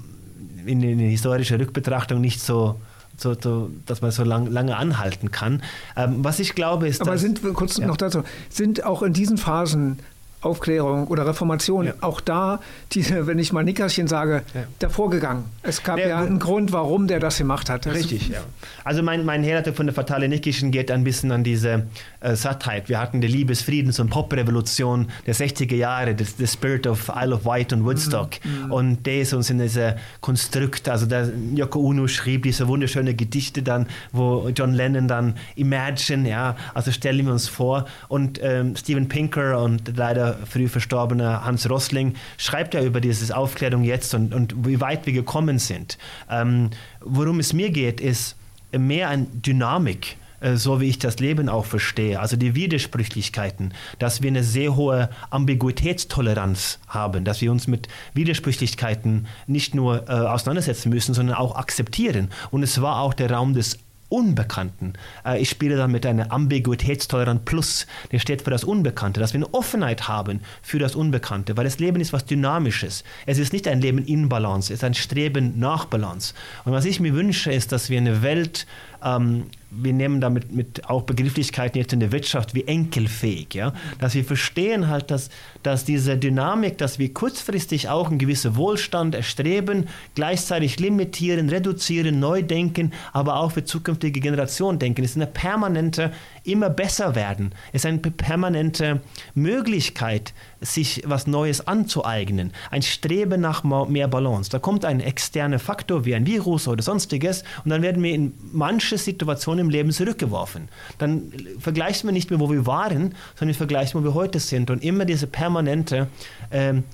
B: in, in der historischen Rückbetrachtung nicht so so, so, dass man so lang, lange anhalten kann. Ähm, was ich glaube ist.
D: Aber sind kurz ja. noch dazu, sind auch in diesen Phasen Aufklärung oder Reformation, ja. auch da, diese, wenn ich mal Nickerchen sage, ja. davor gegangen. Es gab ja, ja einen Grund, warum der das gemacht hat.
B: Das richtig, ja. Also mein, mein Herleitung von der Fatale Nickischen geht ein bisschen an diese äh, Sattheit. Wir hatten die Liebes-, Friedens- und Pop-Revolution der 60er Jahre, das, the Spirit of Isle of Wight und Woodstock. Mhm. Und der ist uns in diese Konstrukt, also der Yoko Ono schrieb diese wunderschöne Gedichte dann, wo John Lennon dann Imagine, ja, also stellen wir uns vor. Und ähm, Steven Pinker und leider früh verstorbener Hans Rossling, schreibt ja über diese Aufklärung jetzt und, und wie weit wir gekommen sind. Ähm, worum es mir geht, ist mehr an Dynamik äh, so wie ich das Leben auch verstehe, also die Widersprüchlichkeiten, dass wir eine sehr hohe Ambiguitätstoleranz haben, dass wir uns mit Widersprüchlichkeiten nicht nur äh, auseinandersetzen müssen, sondern auch akzeptieren. Und es war auch der Raum des Unbekannten. Äh, ich spiele dann mit einer Ambiguitätstolerant Plus, der steht für das Unbekannte, dass wir eine Offenheit haben für das Unbekannte, weil das Leben ist was Dynamisches. Es ist nicht ein Leben in Balance, es ist ein Streben nach Balance. Und was ich mir wünsche, ist, dass wir eine Welt ähm, wir nehmen damit mit auch Begrifflichkeiten jetzt in der Wirtschaft wie enkelfähig, ja, dass wir verstehen halt, dass, dass diese Dynamik, dass wir kurzfristig auch einen gewissen Wohlstand erstreben, gleichzeitig limitieren, reduzieren, neu denken, aber auch für zukünftige Generationen denken, ist eine permanente immer besser werden. Ist eine permanente Möglichkeit, sich was Neues anzueignen. Ein Streben nach mehr Balance. Da kommt ein externer Faktor wie ein Virus oder sonstiges und dann werden wir in manche Situationen im Leben zurückgeworfen. Dann vergleichen wir nicht mehr, wo wir waren, sondern wir vergleichen, wo wir heute sind. Und immer diese permanente ähm,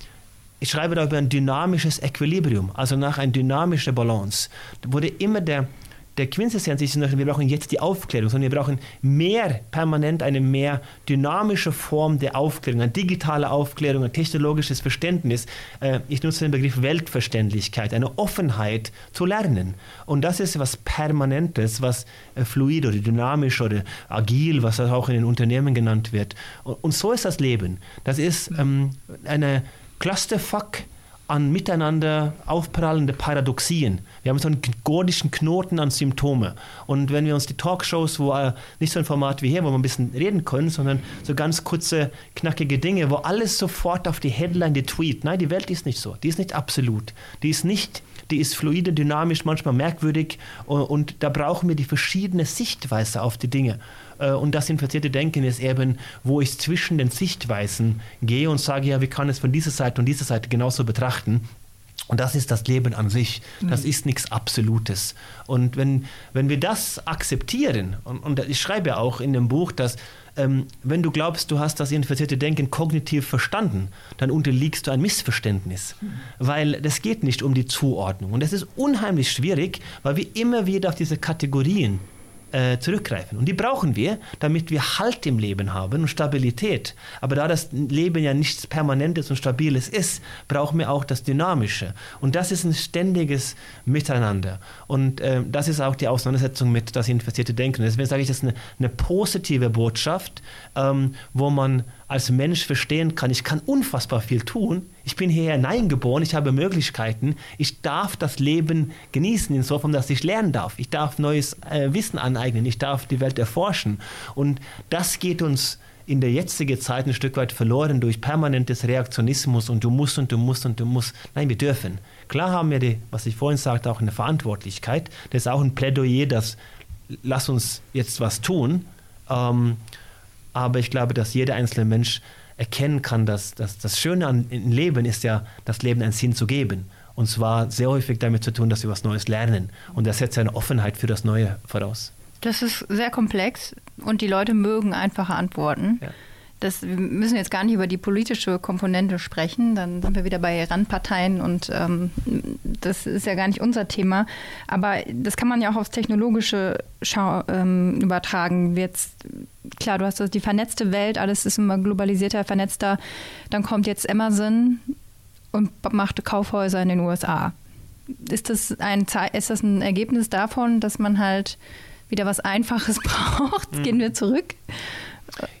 B: ich schreibe da über ein dynamisches Equilibrium, also nach einer dynamischen Balance, wo immer der der Quintessenz ist, wir brauchen jetzt die Aufklärung, sondern wir brauchen mehr, permanent eine mehr dynamische Form der Aufklärung, eine digitale Aufklärung, ein technologisches Verständnis. Äh, ich nutze den Begriff Weltverständlichkeit, eine Offenheit zu lernen. Und das ist was Permanentes, was äh, fluid oder dynamisch oder agil, was auch in den Unternehmen genannt wird. Und so ist das Leben. Das ist ähm, eine Clusterfuck an miteinander aufprallende Paradoxien. Wir haben so einen gordischen Knoten an Symptome. Und wenn wir uns die Talkshows, wo äh, nicht so ein Format wie hier, wo wir ein bisschen reden können, sondern so ganz kurze, knackige Dinge, wo alles sofort auf die Headline, die Tweet. Nein, die Welt ist nicht so. Die ist nicht absolut. Die ist nicht, die ist fluide, dynamisch, manchmal merkwürdig. Und, und da brauchen wir die verschiedene Sichtweise auf die Dinge. Äh, und das infizierte Denken ist eben, wo ich zwischen den Sichtweisen gehe und sage, ja, wie kann es von dieser Seite und dieser Seite genauso betrachten. Und das ist das Leben an sich. Das mhm. ist nichts Absolutes. Und wenn, wenn wir das akzeptieren, und, und ich schreibe ja auch in dem Buch, dass ähm, wenn du glaubst, du hast das infizierte Denken kognitiv verstanden, dann unterliegst du ein Missverständnis. Mhm. Weil das geht nicht um die Zuordnung. Und das ist unheimlich schwierig, weil wir immer wieder auf diese Kategorien äh, zurückgreifen. Und die brauchen wir, damit wir Halt im Leben haben und Stabilität. Aber da das Leben ja nichts Permanentes und Stabiles ist, brauchen wir auch das Dynamische. Und das ist ein ständiges Miteinander. Und äh, das ist auch die Auseinandersetzung mit das infizierte Denken. Deswegen sage ich, das ist eine, eine positive Botschaft, ähm, wo man als Mensch verstehen kann, ich kann unfassbar viel tun. Ich bin hierher hineingeboren, ich habe Möglichkeiten. Ich darf das Leben genießen, insofern, dass ich lernen darf. Ich darf neues äh, Wissen aneignen, ich darf die Welt erforschen. Und das geht uns in der jetzigen Zeit ein Stück weit verloren durch permanentes Reaktionismus und du musst und du musst und du musst. Nein, wir dürfen. Klar haben wir, die, was ich vorhin sagte, auch eine Verantwortlichkeit. Das ist auch ein Plädoyer, dass lass uns jetzt was tun. Ähm, aber ich glaube, dass jeder einzelne Mensch erkennen kann, dass, dass das Schöne an Leben ist ja, das Leben einen Sinn zu geben. Und zwar sehr häufig damit zu tun, dass wir was Neues lernen. Und das setzt eine Offenheit für das Neue voraus.
C: Das ist sehr komplex und die Leute mögen einfache Antworten. Ja. Das, wir müssen jetzt gar nicht über die politische Komponente sprechen, dann sind wir wieder bei Randparteien und ähm, das ist ja gar nicht unser Thema. Aber das kann man ja auch aufs Technologische schau ähm, übertragen. Jetzt, klar, du hast das, die vernetzte Welt, alles ist immer globalisierter, vernetzter. Dann kommt jetzt Amazon und macht Kaufhäuser in den USA. Ist das ein, ist das ein Ergebnis davon, dass man halt wieder was Einfaches braucht? Mhm. Gehen wir zurück?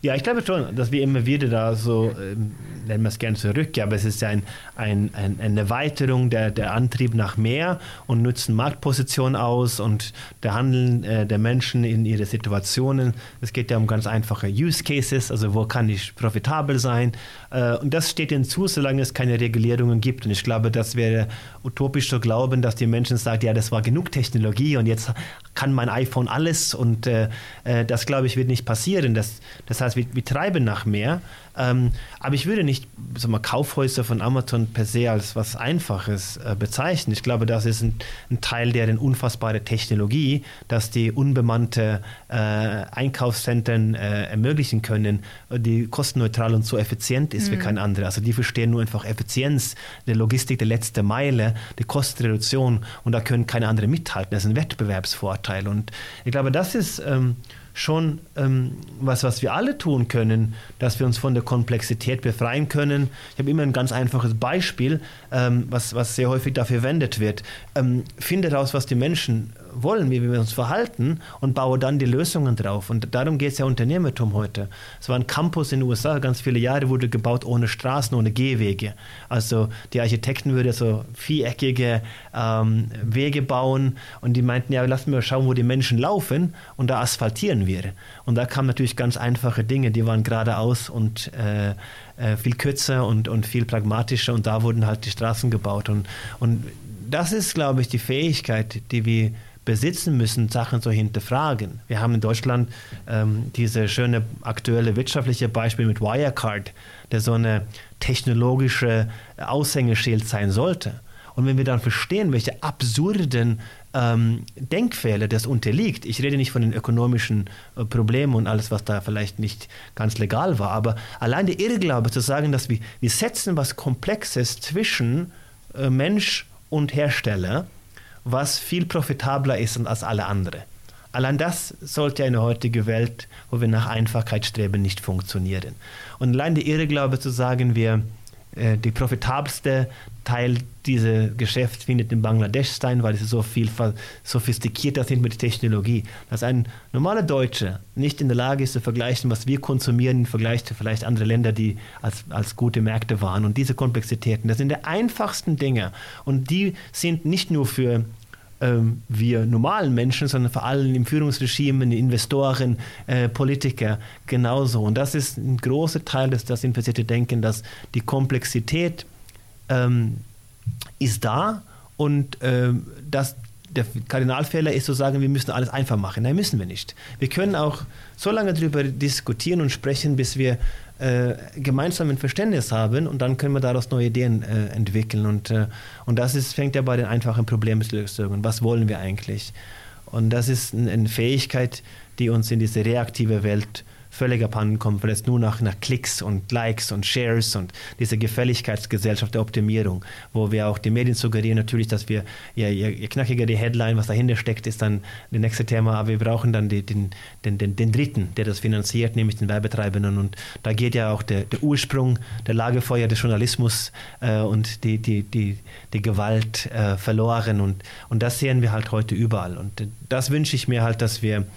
B: Ja, ich glaube schon, dass wir immer wieder da so, ähm, nennen wir es gerne zurück, aber es ist ja ein, ein, ein, eine Erweiterung der, der Antrieb nach mehr und nutzen Marktposition aus und der Handeln äh, der Menschen in ihre Situationen. Es geht ja um ganz einfache Use Cases, also wo kann ich profitabel sein. Äh, und das steht ihnen zu, solange es keine Regulierungen gibt. Und ich glaube, das wäre utopisch zu glauben, dass die Menschen sagen, ja, das war genug Technologie und jetzt kann mein iPhone alles und äh, äh das, glaube ich, wird nicht passieren. Das, das heißt, wir, wir treiben nach mehr. Ähm, aber ich würde nicht sag mal, Kaufhäuser von Amazon per se als was Einfaches äh, bezeichnen. Ich glaube, das ist ein, ein, Teil deren unfassbare Technologie, dass die unbemannte äh, Einkaufszentren äh, ermöglichen können, die kostenneutral und so effizient ist mhm. wie kein anderer. Also die verstehen nur einfach Effizienz, die Logistik der letzte Meile, die Kostenreduktion und da können keine anderen mithalten. Das ist ein Wettbewerbsvorteil. Und ich glaube, das ist ähm, schon ähm, was, was wir alle tun können, dass wir uns von der Komplexität befreien können. Ich habe immer ein ganz einfaches Beispiel, ähm, was, was sehr häufig dafür verwendet wird. Ähm, finde heraus, was die Menschen wollen, wie wir uns verhalten und baue dann die Lösungen drauf. Und darum geht es ja Unternehmertum heute. Es war ein Campus in den USA, ganz viele Jahre wurde gebaut ohne Straßen, ohne Gehwege. Also die Architekten würden so viereckige ähm, Wege bauen und die meinten, ja, lassen wir schauen, wo die Menschen laufen und da asphaltieren wir. Und da kamen natürlich ganz einfache Dinge, die waren geradeaus und äh, äh, viel kürzer und, und viel pragmatischer und da wurden halt die Straßen gebaut. Und, und das ist, glaube ich, die Fähigkeit, die wir besitzen müssen, Sachen zu hinterfragen. Wir haben in Deutschland ähm, diese schöne aktuelle wirtschaftliche Beispiel mit Wirecard, der so eine technologische Aushängeschild sein sollte. Und wenn wir dann verstehen, welche absurden ähm, Denkfehler das unterliegt, ich rede nicht von den ökonomischen äh, Problemen und alles, was da vielleicht nicht ganz legal war, aber allein der Irrglaube zu sagen, dass wir, wir setzen was Komplexes zwischen äh, Mensch und Hersteller, was viel profitabler ist als alle anderen. Allein das sollte eine heutige Welt, wo wir nach Einfachheit streben, nicht funktionieren. Und allein die Irrglaube zu sagen, wir äh, die profitabelste Teil dieses Geschäfts findet in Bangladesch sein, weil sie so viel sophistikierter sind mit Technologie. Dass ein normaler Deutscher nicht in der Lage ist zu vergleichen, was wir konsumieren im Vergleich zu vielleicht anderen Ländern, die als, als gute Märkte waren. Und diese Komplexitäten, das sind die einfachsten Dinge. Und die sind nicht nur für ähm, wir normalen Menschen, sondern vor allem im Führungsregime, Investoren, äh, Politiker genauso. Und das ist ein großer Teil des das infizierte Denken, dass die Komplexität ähm, ist da und ähm, dass der Kardinalfehler ist zu sagen, wir müssen alles einfach machen. Nein, müssen wir nicht. Wir können auch so lange darüber diskutieren und sprechen, bis wir äh, gemeinsam ein Verständnis haben und dann können wir daraus neue Ideen äh, entwickeln. Und, äh, und das ist, fängt ja bei den einfachen Problemlösungen. Was wollen wir eigentlich? Und das ist eine Fähigkeit, die uns in diese reaktive Welt völlig abhanden kommt, weil es nur nach, nach Klicks und Likes und Shares und diese Gefälligkeitsgesellschaft der Optimierung, wo wir auch die Medien suggerieren natürlich, dass wir, ja, je, je knackiger die Headline, was dahinter steckt, ist dann das nächste Thema, aber wir brauchen dann die, den, den, den, den Dritten, der das finanziert, nämlich den Werbetreibenden. Und da geht ja auch der, der Ursprung, der Lagerfeuer des Journalismus äh, und die, die, die, die Gewalt äh, verloren. Und, und das sehen wir halt heute überall. Und das wünsche ich mir halt, dass wir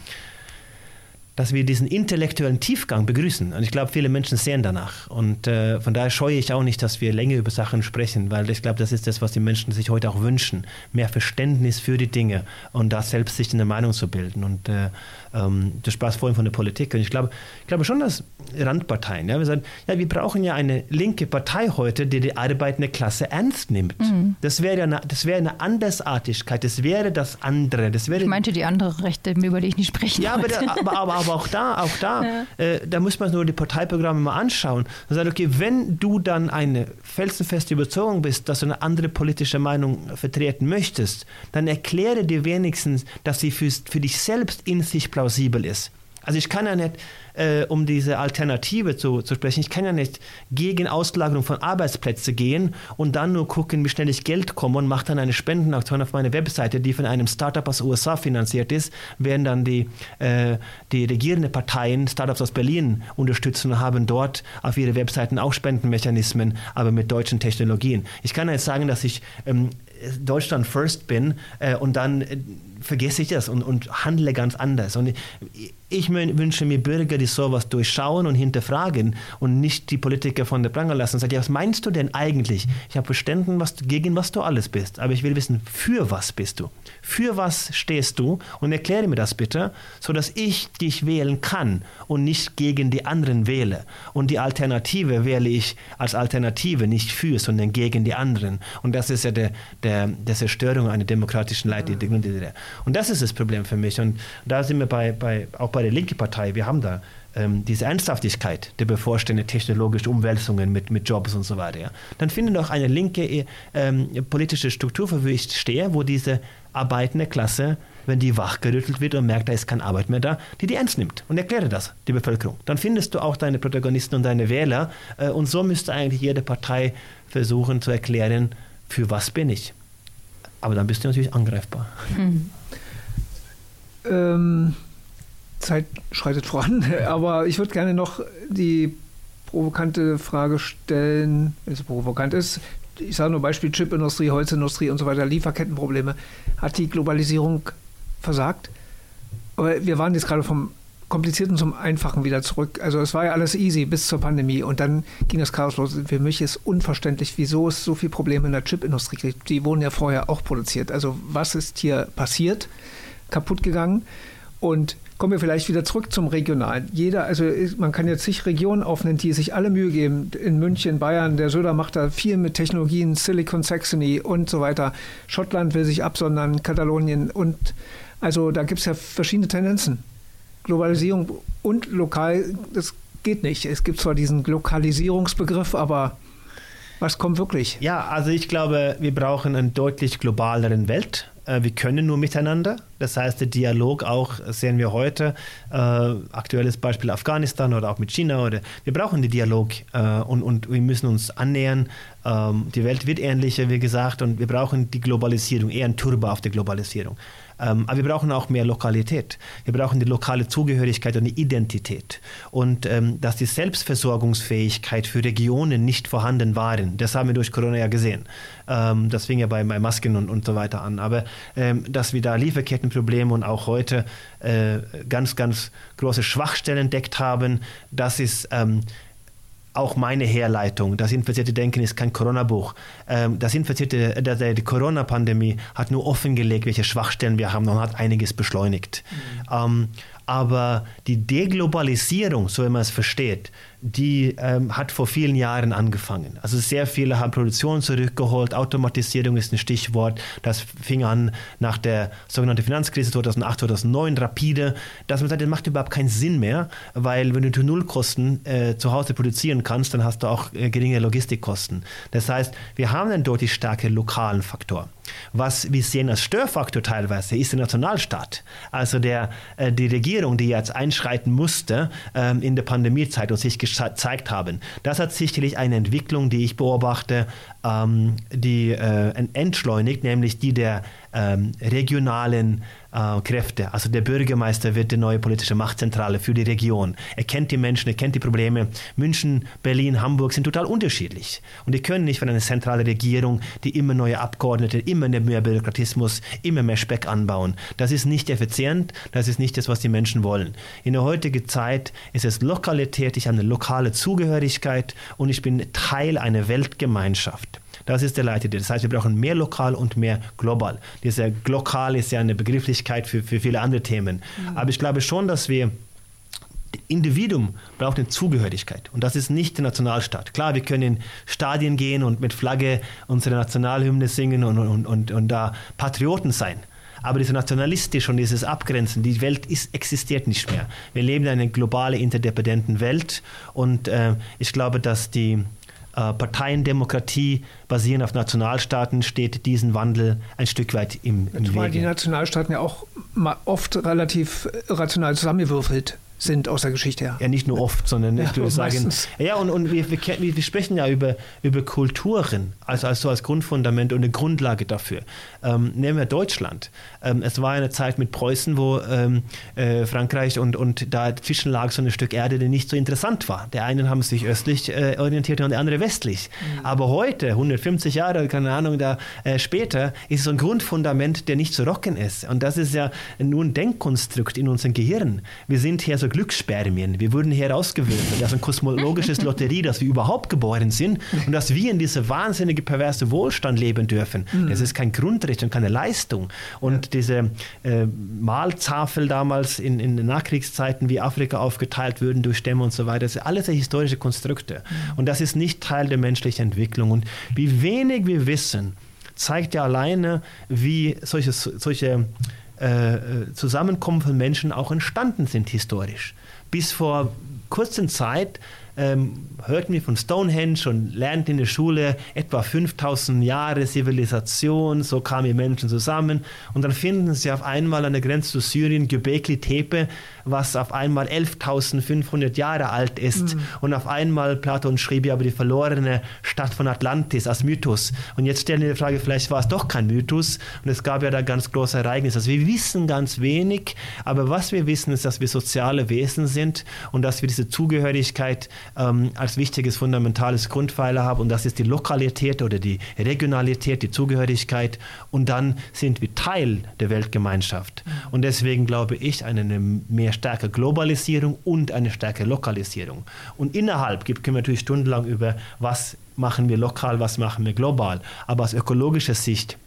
B: dass wir diesen intellektuellen Tiefgang begrüßen. Und ich glaube, viele Menschen sehen danach. Und äh, von daher scheue ich auch nicht, dass wir länger über Sachen sprechen, weil ich glaube, das ist das, was die Menschen sich heute auch wünschen. Mehr Verständnis für die Dinge und da selbst sich eine Meinung zu bilden. Und äh, ähm, du sprachst vorhin von der Politik. Und ich glaube, ich glaube schon, dass Randparteien, ja, wir sagen, ja, wir brauchen ja eine linke Partei heute, die die arbeitende Klasse ernst nimmt. Mhm. Das wäre eine, das wäre eine Andersartigkeit, das wäre das andere. Das wäre
C: ich meinte die andere Rechte, über die ich nicht sprechen
B: Ja, aber, aber, aber, aber, auch da, auch da, ja. äh, da muss man nur die Parteiprogramme mal anschauen und sagen, okay, wenn du dann eine felsenfeste Überzeugung bist, dass du eine andere politische Meinung vertreten möchtest, dann erkläre dir wenigstens, dass sie für, für dich selbst in sich plausibel ist. Also ich kann ja nicht äh, um diese Alternative zu, zu sprechen. Ich kann ja nicht gegen Auslagerung von Arbeitsplätzen gehen und dann nur gucken, wie schnell ich Geld komme und mache dann eine Spendenaktion auf meine Webseite, die von einem Startup aus USA finanziert ist, während dann die, äh, die regierenden Parteien Startups aus Berlin unterstützen und haben dort auf ihre Webseiten auch Spendenmechanismen, aber mit deutschen Technologien. Ich kann jetzt sagen, dass ich ähm, Deutschland first bin äh, und dann äh, vergesse ich das und, und handle ganz anders. Und ich, wünsche mir Bürger, die sowas durchschauen und hinterfragen und nicht die Politiker von der Pranger lassen und sagen, ja, was meinst du denn eigentlich? Ich habe verstanden, was, gegen was du alles bist, aber ich will wissen, für was bist du? Für was stehst du? Und erkläre mir das bitte, sodass ich dich wählen kann und nicht gegen die anderen wähle. Und die Alternative wähle ich als Alternative nicht für, sondern gegen die anderen. Und das ist ja der, der, der Zerstörung einer demokratischen Leitidee. Und das ist das Problem für mich. Und da sind wir bei, bei auch bei der linken Partei, wir haben da ähm, diese Ernsthaftigkeit der bevorstehenden technologischen Umwälzungen mit, mit Jobs und so weiter, ja, dann finde doch eine linke ähm, politische Struktur, für die ich stehe, wo diese arbeitende Klasse, wenn die wachgerüttelt wird und merkt, da ist keine Arbeit mehr da, die die ernst nimmt und erkläre das, die Bevölkerung. Dann findest du auch deine Protagonisten und deine Wähler äh, und so müsste eigentlich jede Partei versuchen zu erklären, für was bin ich. Aber dann bist du natürlich angreifbar. Hm.
D: Ähm, Zeit schreitet voran, aber ich würde gerne noch die provokante Frage stellen, wenn es provokant ist. Ich sage nur Beispiel Chipindustrie, Holzindustrie und so weiter, Lieferkettenprobleme. Hat die Globalisierung versagt? Aber wir waren jetzt gerade vom Komplizierten zum Einfachen wieder zurück. Also es war ja alles easy bis zur Pandemie und dann ging das Chaos los. Für mich ist unverständlich, wieso es so viele Probleme in der Chipindustrie gibt. Die wurden ja vorher auch produziert. Also was ist hier passiert, kaputt gegangen? Und kommen wir vielleicht wieder zurück zum Regionalen. Jeder, also man kann jetzt zig Regionen aufnehmen, die sich alle Mühe geben. In München, Bayern, der Söder macht da viel mit Technologien, Silicon Saxony und so weiter. Schottland will sich absondern, Katalonien und also da gibt es ja verschiedene Tendenzen. Globalisierung und lokal, das geht nicht. Es gibt zwar diesen Lokalisierungsbegriff, aber was kommt wirklich?
B: Ja, also ich glaube, wir brauchen einen deutlich globaleren Welt wir können nur miteinander. Das heißt, der Dialog auch sehen wir heute. Äh, aktuelles Beispiel Afghanistan oder auch mit China. Oder wir brauchen den Dialog äh, und, und wir müssen uns annähern. Ähm, die Welt wird ähnlicher, wie gesagt, und wir brauchen die Globalisierung, eher ein Turbo auf der Globalisierung. Ähm, aber wir brauchen auch mehr Lokalität. Wir brauchen die lokale Zugehörigkeit und die Identität. Und ähm, dass die Selbstversorgungsfähigkeit für Regionen nicht vorhanden waren, das haben wir durch Corona ja gesehen. Ähm, das fing ja bei, bei Masken und, und so weiter an. Aber dass wir da Lieferkettenprobleme und auch heute äh, ganz, ganz große Schwachstellen entdeckt haben, das ist auch meine Herleitung. Das infizierte Denken ist kein Corona-Buch. Ähm, das infizierte, die Corona-Pandemie hat nur offengelegt, welche Schwachstellen wir haben und hat einiges beschleunigt. Mhm. Ähm, aber die Deglobalisierung, so wie man es versteht, die ähm, hat vor vielen Jahren angefangen. Also sehr viele haben Produktion zurückgeholt. Automatisierung ist ein Stichwort. Das fing an nach der sogenannten Finanzkrise 2008, 2009 rapide. Dass man sagt, das macht überhaupt keinen Sinn mehr, weil wenn du Nullkosten äh, zu Hause produzieren kannst, dann hast du auch äh, geringe Logistikkosten. Das heißt, wir haben einen deutlich stärkeren lokalen Faktor. Was wir sehen als Störfaktor teilweise ist der Nationalstaat. Also der, äh, die Regierung, die jetzt einschreiten musste ähm, in der Pandemiezeit und sich gezeigt haben. Das hat sicherlich eine Entwicklung, die ich beobachte, ähm, die äh, entschleunigt, nämlich die der ähm, regionalen äh, Kräfte. Also der Bürgermeister wird die neue politische Machtzentrale für die Region. Er kennt die Menschen, er kennt die Probleme. München, Berlin, Hamburg sind total unterschiedlich. Und die können nicht von einer zentralen Regierung, die immer neue Abgeordnete, immer mehr Bürokratismus, immer mehr Speck anbauen. Das ist nicht effizient, das ist nicht das, was die Menschen wollen. In der heutigen Zeit ist es Lokalität, ich habe eine lokale Zugehörigkeit und ich bin Teil einer Weltgemeinschaft. Das ist der Leitidee. Das heißt, wir brauchen mehr lokal und mehr global. Dieser global ist ja eine Begrifflichkeit für, für viele andere Themen. Mhm. Aber ich glaube schon, dass wir Individuum braucht eine Zugehörigkeit und das ist nicht der Nationalstaat. Klar, wir können in Stadien gehen und mit Flagge unsere Nationalhymne singen und, und, und, und da Patrioten sein. Aber dieses Nationalistische und dieses Abgrenzen, die Welt ist, existiert nicht mehr. Wir leben in einer globalen, interdependenten Welt und äh, ich glaube, dass die Parteiendemokratie basierend auf Nationalstaaten steht diesen Wandel ein Stück weit im, im
D: Wege. die Nationalstaaten ja auch oft relativ rational zusammengewürfelt sind aus der Geschichte her.
B: Ja, nicht nur oft, sondern ja, ich würde sagen. Ja, und, und wir, wir, wir, sprechen ja über, über Kulturen, also, also als Grundfundament und eine Grundlage dafür. Ähm, nehmen wir Deutschland. Ähm, es war eine Zeit mit Preußen, wo ähm, äh, Frankreich und, und da dazwischen lag so ein Stück Erde, der nicht so interessant war. Der einen haben sich östlich äh, orientiert und der andere westlich. Mhm. Aber heute, 150 Jahre, keine Ahnung, da äh, später, ist so ein Grundfundament, der nicht zu rocken ist. Und das ist ja nur ein Denkkonstrukt in unserem Gehirn. Wir sind hier so so Glücksspermien. Wir wurden herausgewürfelt. Das ist ein kosmologisches Lotterie, dass wir überhaupt geboren sind und dass wir in diese wahnsinnige perverse Wohlstand leben dürfen. Mhm. Das ist kein Grundrecht und keine Leistung. Und diese äh, Mahlzafel damals in, in den Nachkriegszeiten, wie Afrika aufgeteilt würden durch Stämme und so weiter, das sind alles historische Konstrukte. Mhm. Und das ist nicht Teil der menschlichen Entwicklung. Und wie wenig wir wissen, zeigt ja alleine, wie solche, solche äh, äh, Zusammenkommen von Menschen auch entstanden sind historisch. Bis vor kurzer Zeit ähm, hörten wir von Stonehenge und lernten in der Schule etwa 5000 Jahre Zivilisation, so kamen die Menschen zusammen und dann finden sie auf einmal an der Grenze zu Syrien Göbekli Tepe, was auf einmal 11.500 Jahre alt ist mhm. und auf einmal Platon schrieb ja über die verlorene Stadt von Atlantis als Mythos und jetzt stellen wir die Frage, vielleicht war es doch kein Mythos und es gab ja da ganz große Ereignisse. Also wir wissen ganz wenig, aber was wir wissen ist, dass wir soziale Wesen sind und dass wir diese Zugehörigkeit ähm, als wichtiges fundamentales Grundpfeiler haben und das ist die Lokalität oder die Regionalität, die Zugehörigkeit und dann sind wir Teil der Weltgemeinschaft. Und deswegen glaube ich eine mehr stärkere Globalisierung und eine stärkere Lokalisierung. Und innerhalb gibt, können wir natürlich stundenlang über was machen wir lokal, was machen wir global. Aber aus ökologischer Sicht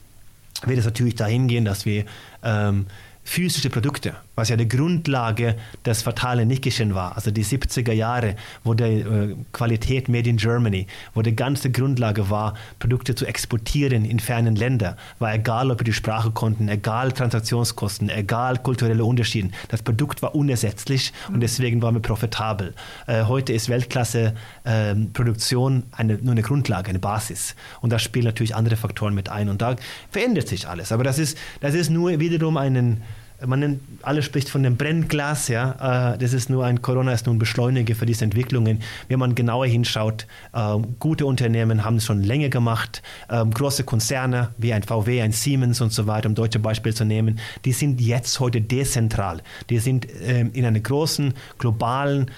B: wird es natürlich dahin gehen, dass wir ähm, physische Produkte, was ja die Grundlage des fatalen Nickerchen war, also die 70er Jahre, wo die äh, Qualität Made in Germany, wo die ganze Grundlage war, Produkte zu exportieren in fernen Länder, war egal, ob wir die Sprache konnten, egal Transaktionskosten, egal kulturelle Unterschiede. Das Produkt war unersetzlich und deswegen waren wir profitabel. Äh, heute ist Weltklasse äh, Produktion eine, nur eine Grundlage, eine Basis und da spielen natürlich andere Faktoren mit ein und da verändert sich alles. Aber das ist, das ist nur wiederum einen man nennt, alle spricht von dem Brennglas, ja. Äh, das ist nur ein Corona ist nur ein Beschleuniger für diese Entwicklungen. Wenn man genauer hinschaut, ähm, gute Unternehmen haben es schon länger gemacht. Ähm, große Konzerne wie ein VW, ein Siemens und so weiter, um deutsche Beispiel zu nehmen, die sind jetzt heute dezentral. Die sind ähm, in einem großen globalen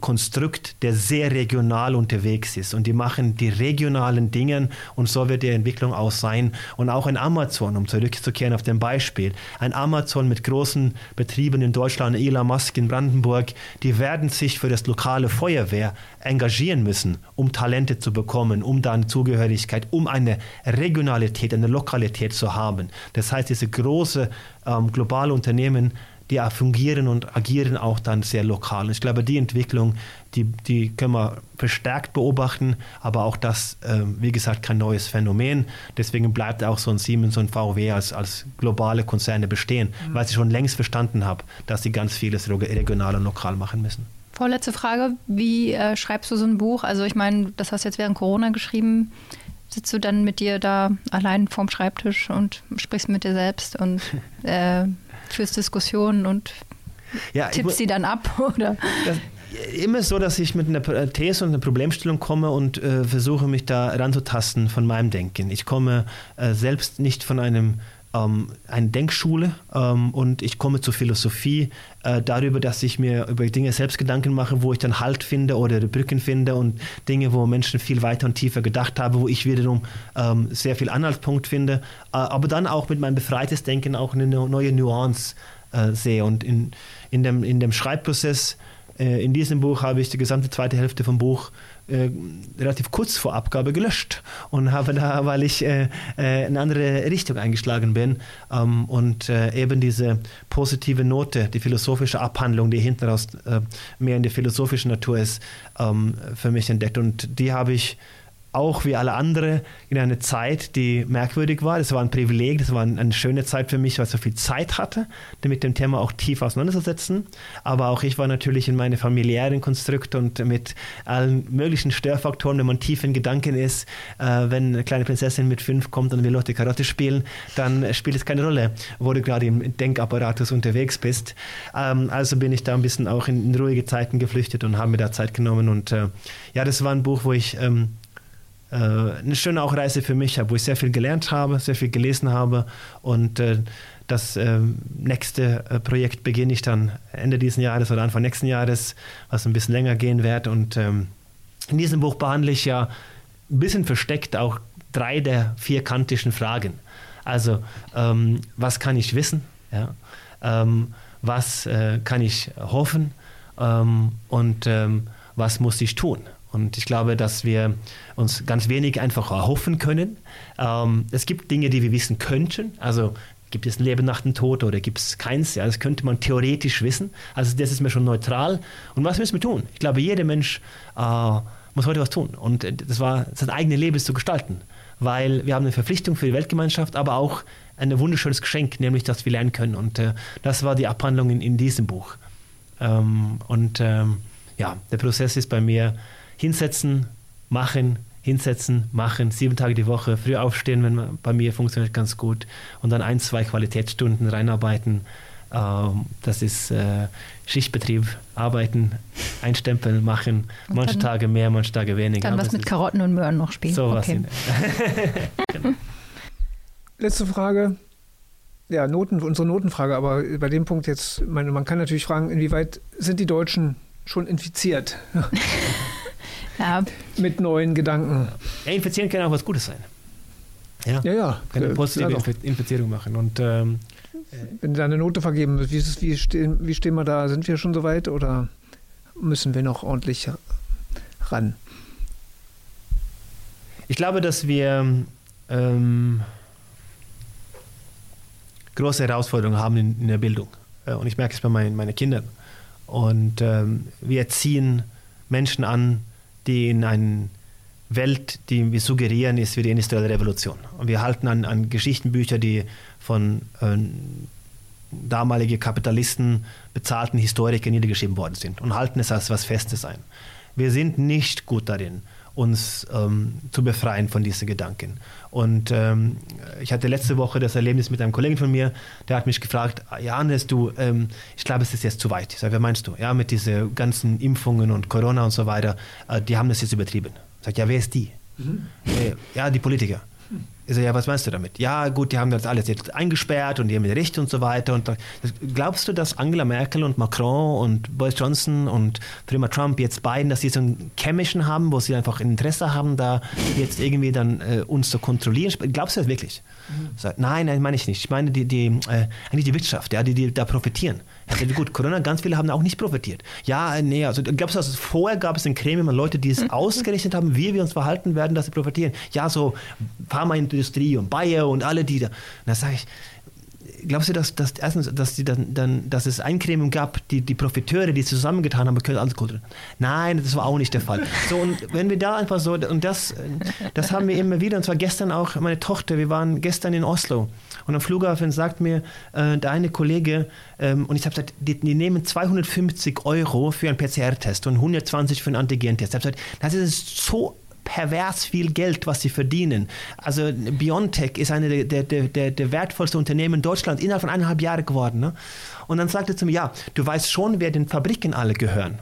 B: Konstrukt, der sehr regional unterwegs ist und die machen die regionalen Dinge und so wird die Entwicklung auch sein. Und auch ein Amazon, um zurückzukehren auf dem Beispiel, ein Amazon Amazon mit großen Betrieben in Deutschland, Elon Musk in Brandenburg, die werden sich für das lokale Feuerwehr engagieren müssen, um Talente zu bekommen, um dann Zugehörigkeit, um eine Regionalität, eine Lokalität zu haben. Das heißt, diese große ähm, globale Unternehmen die fungieren und agieren auch dann sehr lokal. Und ich glaube, die Entwicklung, die, die können wir verstärkt beobachten, aber auch das, äh, wie gesagt, kein neues Phänomen. Deswegen bleibt auch so ein Siemens und VW als, als globale Konzerne bestehen, mhm. weil sie schon längst verstanden haben, dass sie ganz vieles regional und lokal machen müssen.
C: Vorletzte Frage, wie äh, schreibst du so ein Buch? Also ich meine, das hast du jetzt während Corona geschrieben. Sitzt du dann mit dir da allein vorm Schreibtisch und sprichst mit dir selbst und äh, führst Diskussionen und ja, tippst sie dann ab, oder?
B: Das, immer so, dass ich mit einer These und einer Problemstellung komme und äh, versuche, mich da ranzutasten von meinem Denken. Ich komme äh, selbst nicht von einem ähm, eine Denkschule ähm, und ich komme zur Philosophie äh, darüber, dass ich mir über Dinge selbst Gedanken mache, wo ich dann Halt finde oder Brücken finde und Dinge, wo Menschen viel weiter und tiefer gedacht haben, wo ich wiederum ähm, sehr viel Anhaltspunkt finde, äh, aber dann auch mit meinem befreites Denken auch eine neue Nuance äh, sehe. Und in, in, dem, in dem Schreibprozess äh, in diesem Buch habe ich die gesamte zweite Hälfte vom Buch äh, relativ kurz vor Abgabe gelöscht und habe da, weil ich äh, äh, in eine andere Richtung eingeschlagen bin ähm, und äh, eben diese positive Note, die philosophische Abhandlung, die hinten raus mehr in der philosophischen Natur ist, ähm, für mich entdeckt. Und die habe ich auch wie alle anderen in einer Zeit, die merkwürdig war. Das war ein Privileg, das war eine schöne Zeit für mich, weil ich so viel Zeit hatte, mit dem Thema auch tief auseinanderzusetzen. Aber auch ich war natürlich in meinem familiären Konstrukt und mit allen möglichen Störfaktoren, wenn man tief in Gedanken ist. Äh, wenn eine kleine Prinzessin mit fünf kommt und will Leute Karotte spielen, dann spielt es keine Rolle, wo du gerade im Denkapparatus unterwegs bist. Ähm, also bin ich da ein bisschen auch in, in, ruhige Zeiten geflüchtet und habe mir da Zeit genommen. Und äh, ja, das war ein Buch, wo ich ähm, äh, eine schöne auch Reise für mich wo ich sehr viel gelernt habe, sehr viel gelesen habe und äh, das äh, nächste Projekt beginne ich dann Ende dieses Jahres oder Anfang nächsten Jahres, was ein bisschen länger gehen wird. Und ähm, in diesem Buch behandle ich ja ein bisschen versteckt auch drei der vier kantischen Fragen. Also, ähm, was kann ich wissen? Ähm, was äh, kann ich hoffen? Ähm, und ähm, was muss ich tun? Und ich glaube, dass wir uns ganz wenig einfach erhoffen können. Ähm, es gibt Dinge, die wir wissen könnten. Also gibt es ein Leben nach dem Tod oder gibt es keins? Ja, das könnte man theoretisch wissen. Also das ist mir schon neutral. Und was müssen wir tun? Ich glaube, jeder Mensch äh, muss heute was tun. Und das war sein eigenes Leben zu gestalten. Weil wir haben eine Verpflichtung für die Weltgemeinschaft, aber auch ein wunderschönes Geschenk, nämlich, dass wir lernen können. Und äh, das war die Abhandlung in, in diesem Buch. Ähm, und ähm, ja, der Prozess ist bei mir hinsetzen, machen, hinsetzen, machen, sieben Tage die Woche, früh aufstehen, wenn man, bei mir funktioniert ganz gut und dann ein, zwei Qualitätsstunden reinarbeiten. Ähm, das ist äh, Schichtbetrieb, arbeiten, einstempeln, machen, und manche dann, Tage mehr, manche Tage weniger.
C: Dann was mit Karotten und Möhren noch spielen.
B: So okay.
D: genau. Letzte Frage. Ja, Noten, unsere Notenfrage, aber bei dem Punkt jetzt, meine, man kann natürlich fragen, inwieweit sind die Deutschen schon infiziert? ja. mit neuen Gedanken.
B: Ja, infizieren kann auch was Gutes sein.
D: Ja, ja. ja.
B: Kann eine positive ja, Infizierung machen. Und, ähm,
D: Wenn da eine Note vergeben wird, wie, wie, stehen, wie stehen wir da? Sind wir schon so weit oder müssen wir noch ordentlich ran?
B: Ich glaube, dass wir ähm, große Herausforderungen haben in, in der Bildung. Äh, und ich merke es bei meinen, meinen Kindern. Und ähm, wir erziehen Menschen an, die in einer Welt, die wir suggerieren, ist wie die industrielle Revolution. Und wir halten an, an Geschichtenbücher, die von äh, damalige Kapitalisten bezahlten Historikern niedergeschrieben worden sind und halten es als was Festes ein. Wir sind nicht gut darin, uns ähm, zu befreien von diesen Gedanken. Und ähm, ich hatte letzte Woche das Erlebnis mit einem Kollegen von mir, der hat mich gefragt, ja Anders, du, ähm, ich glaube, es ist jetzt zu weit. Ich sage, wer meinst du? Ja, mit diesen ganzen Impfungen und Corona und so weiter, äh, die haben das jetzt übertrieben. Ich sage, ja, wer ist die? Mhm. Äh, ja, die Politiker. Ich so, ja, was meinst du damit? Ja, gut, die haben das alles jetzt eingesperrt und die haben Recht und so weiter. Und glaubst du, dass Angela Merkel und Macron und Boris Johnson und Prima Trump jetzt beiden, dass sie so einen Chemischen haben, wo sie einfach ein Interesse haben, da jetzt irgendwie dann äh, uns zu kontrollieren? Glaubst du das wirklich? Mhm. So, nein, nein, meine ich nicht. Ich meine die, die, äh, eigentlich die Wirtschaft, ja, die, die da profitieren. Also gut, Corona, ganz viele haben auch nicht profitiert. Ja, nee, also gab es also vorher gab es in Gremien Leute, die es mhm. ausgerechnet haben, wie wir uns verhalten werden, dass sie profitieren. Ja, so Pharmaindustrie und Bayer und alle die da. Und da sage ich, glaubst du, dass, dass erstens, dass, die dann, dann, dass es Eincremung gab, die, die Profiteure, die zusammengetan haben, können alles kontrollieren? Nein, das war auch nicht der Fall. So, und wenn wir da einfach so, und das, das haben wir immer wieder, und zwar gestern auch meine Tochter, wir waren gestern in Oslo und am Flughafen sagt mir äh, der eine Kollege, ähm, und ich habe gesagt, die, die, nehmen 250 Euro für einen PCR-Test und 120 für einen Antigen-Test. Ich habe gesagt, das ist so pervers viel Geld, was sie verdienen. Also Biontech ist eine der, der, der, der wertvollsten Unternehmen in Deutschland innerhalb von eineinhalb Jahren geworden. Ne? Und dann sagte er zu mir, ja, du weißt schon, wer den Fabriken alle gehören.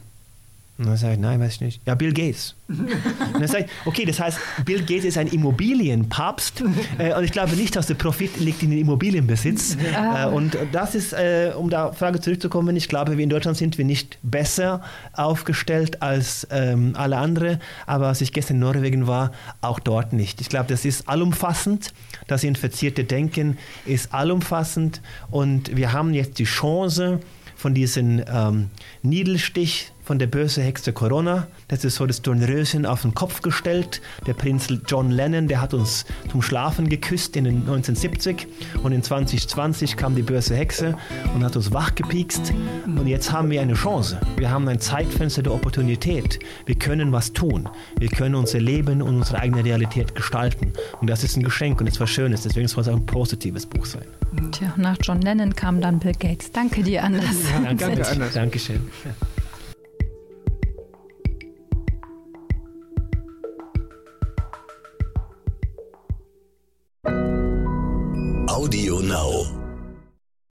B: Und dann sage ich, nein, weiß ich nicht. Ja, Bill Gates. Und dann sage ich, okay, das heißt, Bill Gates ist ein Immobilienpapst äh, und ich glaube nicht, dass der Profit liegt in den Immobilienbesitz. Äh, und das ist, äh, um da Frage zurückzukommen, ich glaube, wir in Deutschland sind wir nicht besser aufgestellt als ähm, alle anderen, aber als ich gestern in Norwegen war, auch dort nicht. Ich glaube, das ist allumfassend. Das infizierte Denken ist allumfassend und wir haben jetzt die Chance, von diesem ähm, Niedelstich von der bösen Hexe Corona. Das ist so das Dornröschen auf den Kopf gestellt. Der Prinz John Lennon, der hat uns zum Schlafen geküsst in den 1970 und in 2020 kam die böse Hexe und hat uns wachgepiekst. Und jetzt haben wir eine Chance. Wir haben ein Zeitfenster der Opportunität. Wir können was tun. Wir können unser Leben und unsere eigene Realität gestalten. Und das ist ein Geschenk und etwas Schönes. Deswegen soll es auch ein positives Buch sein.
C: Tja, nach John Lennon kam dann Bill Gates. Danke dir, Anders.
B: Ja, danke, Anders. Dankeschön. Audio Now.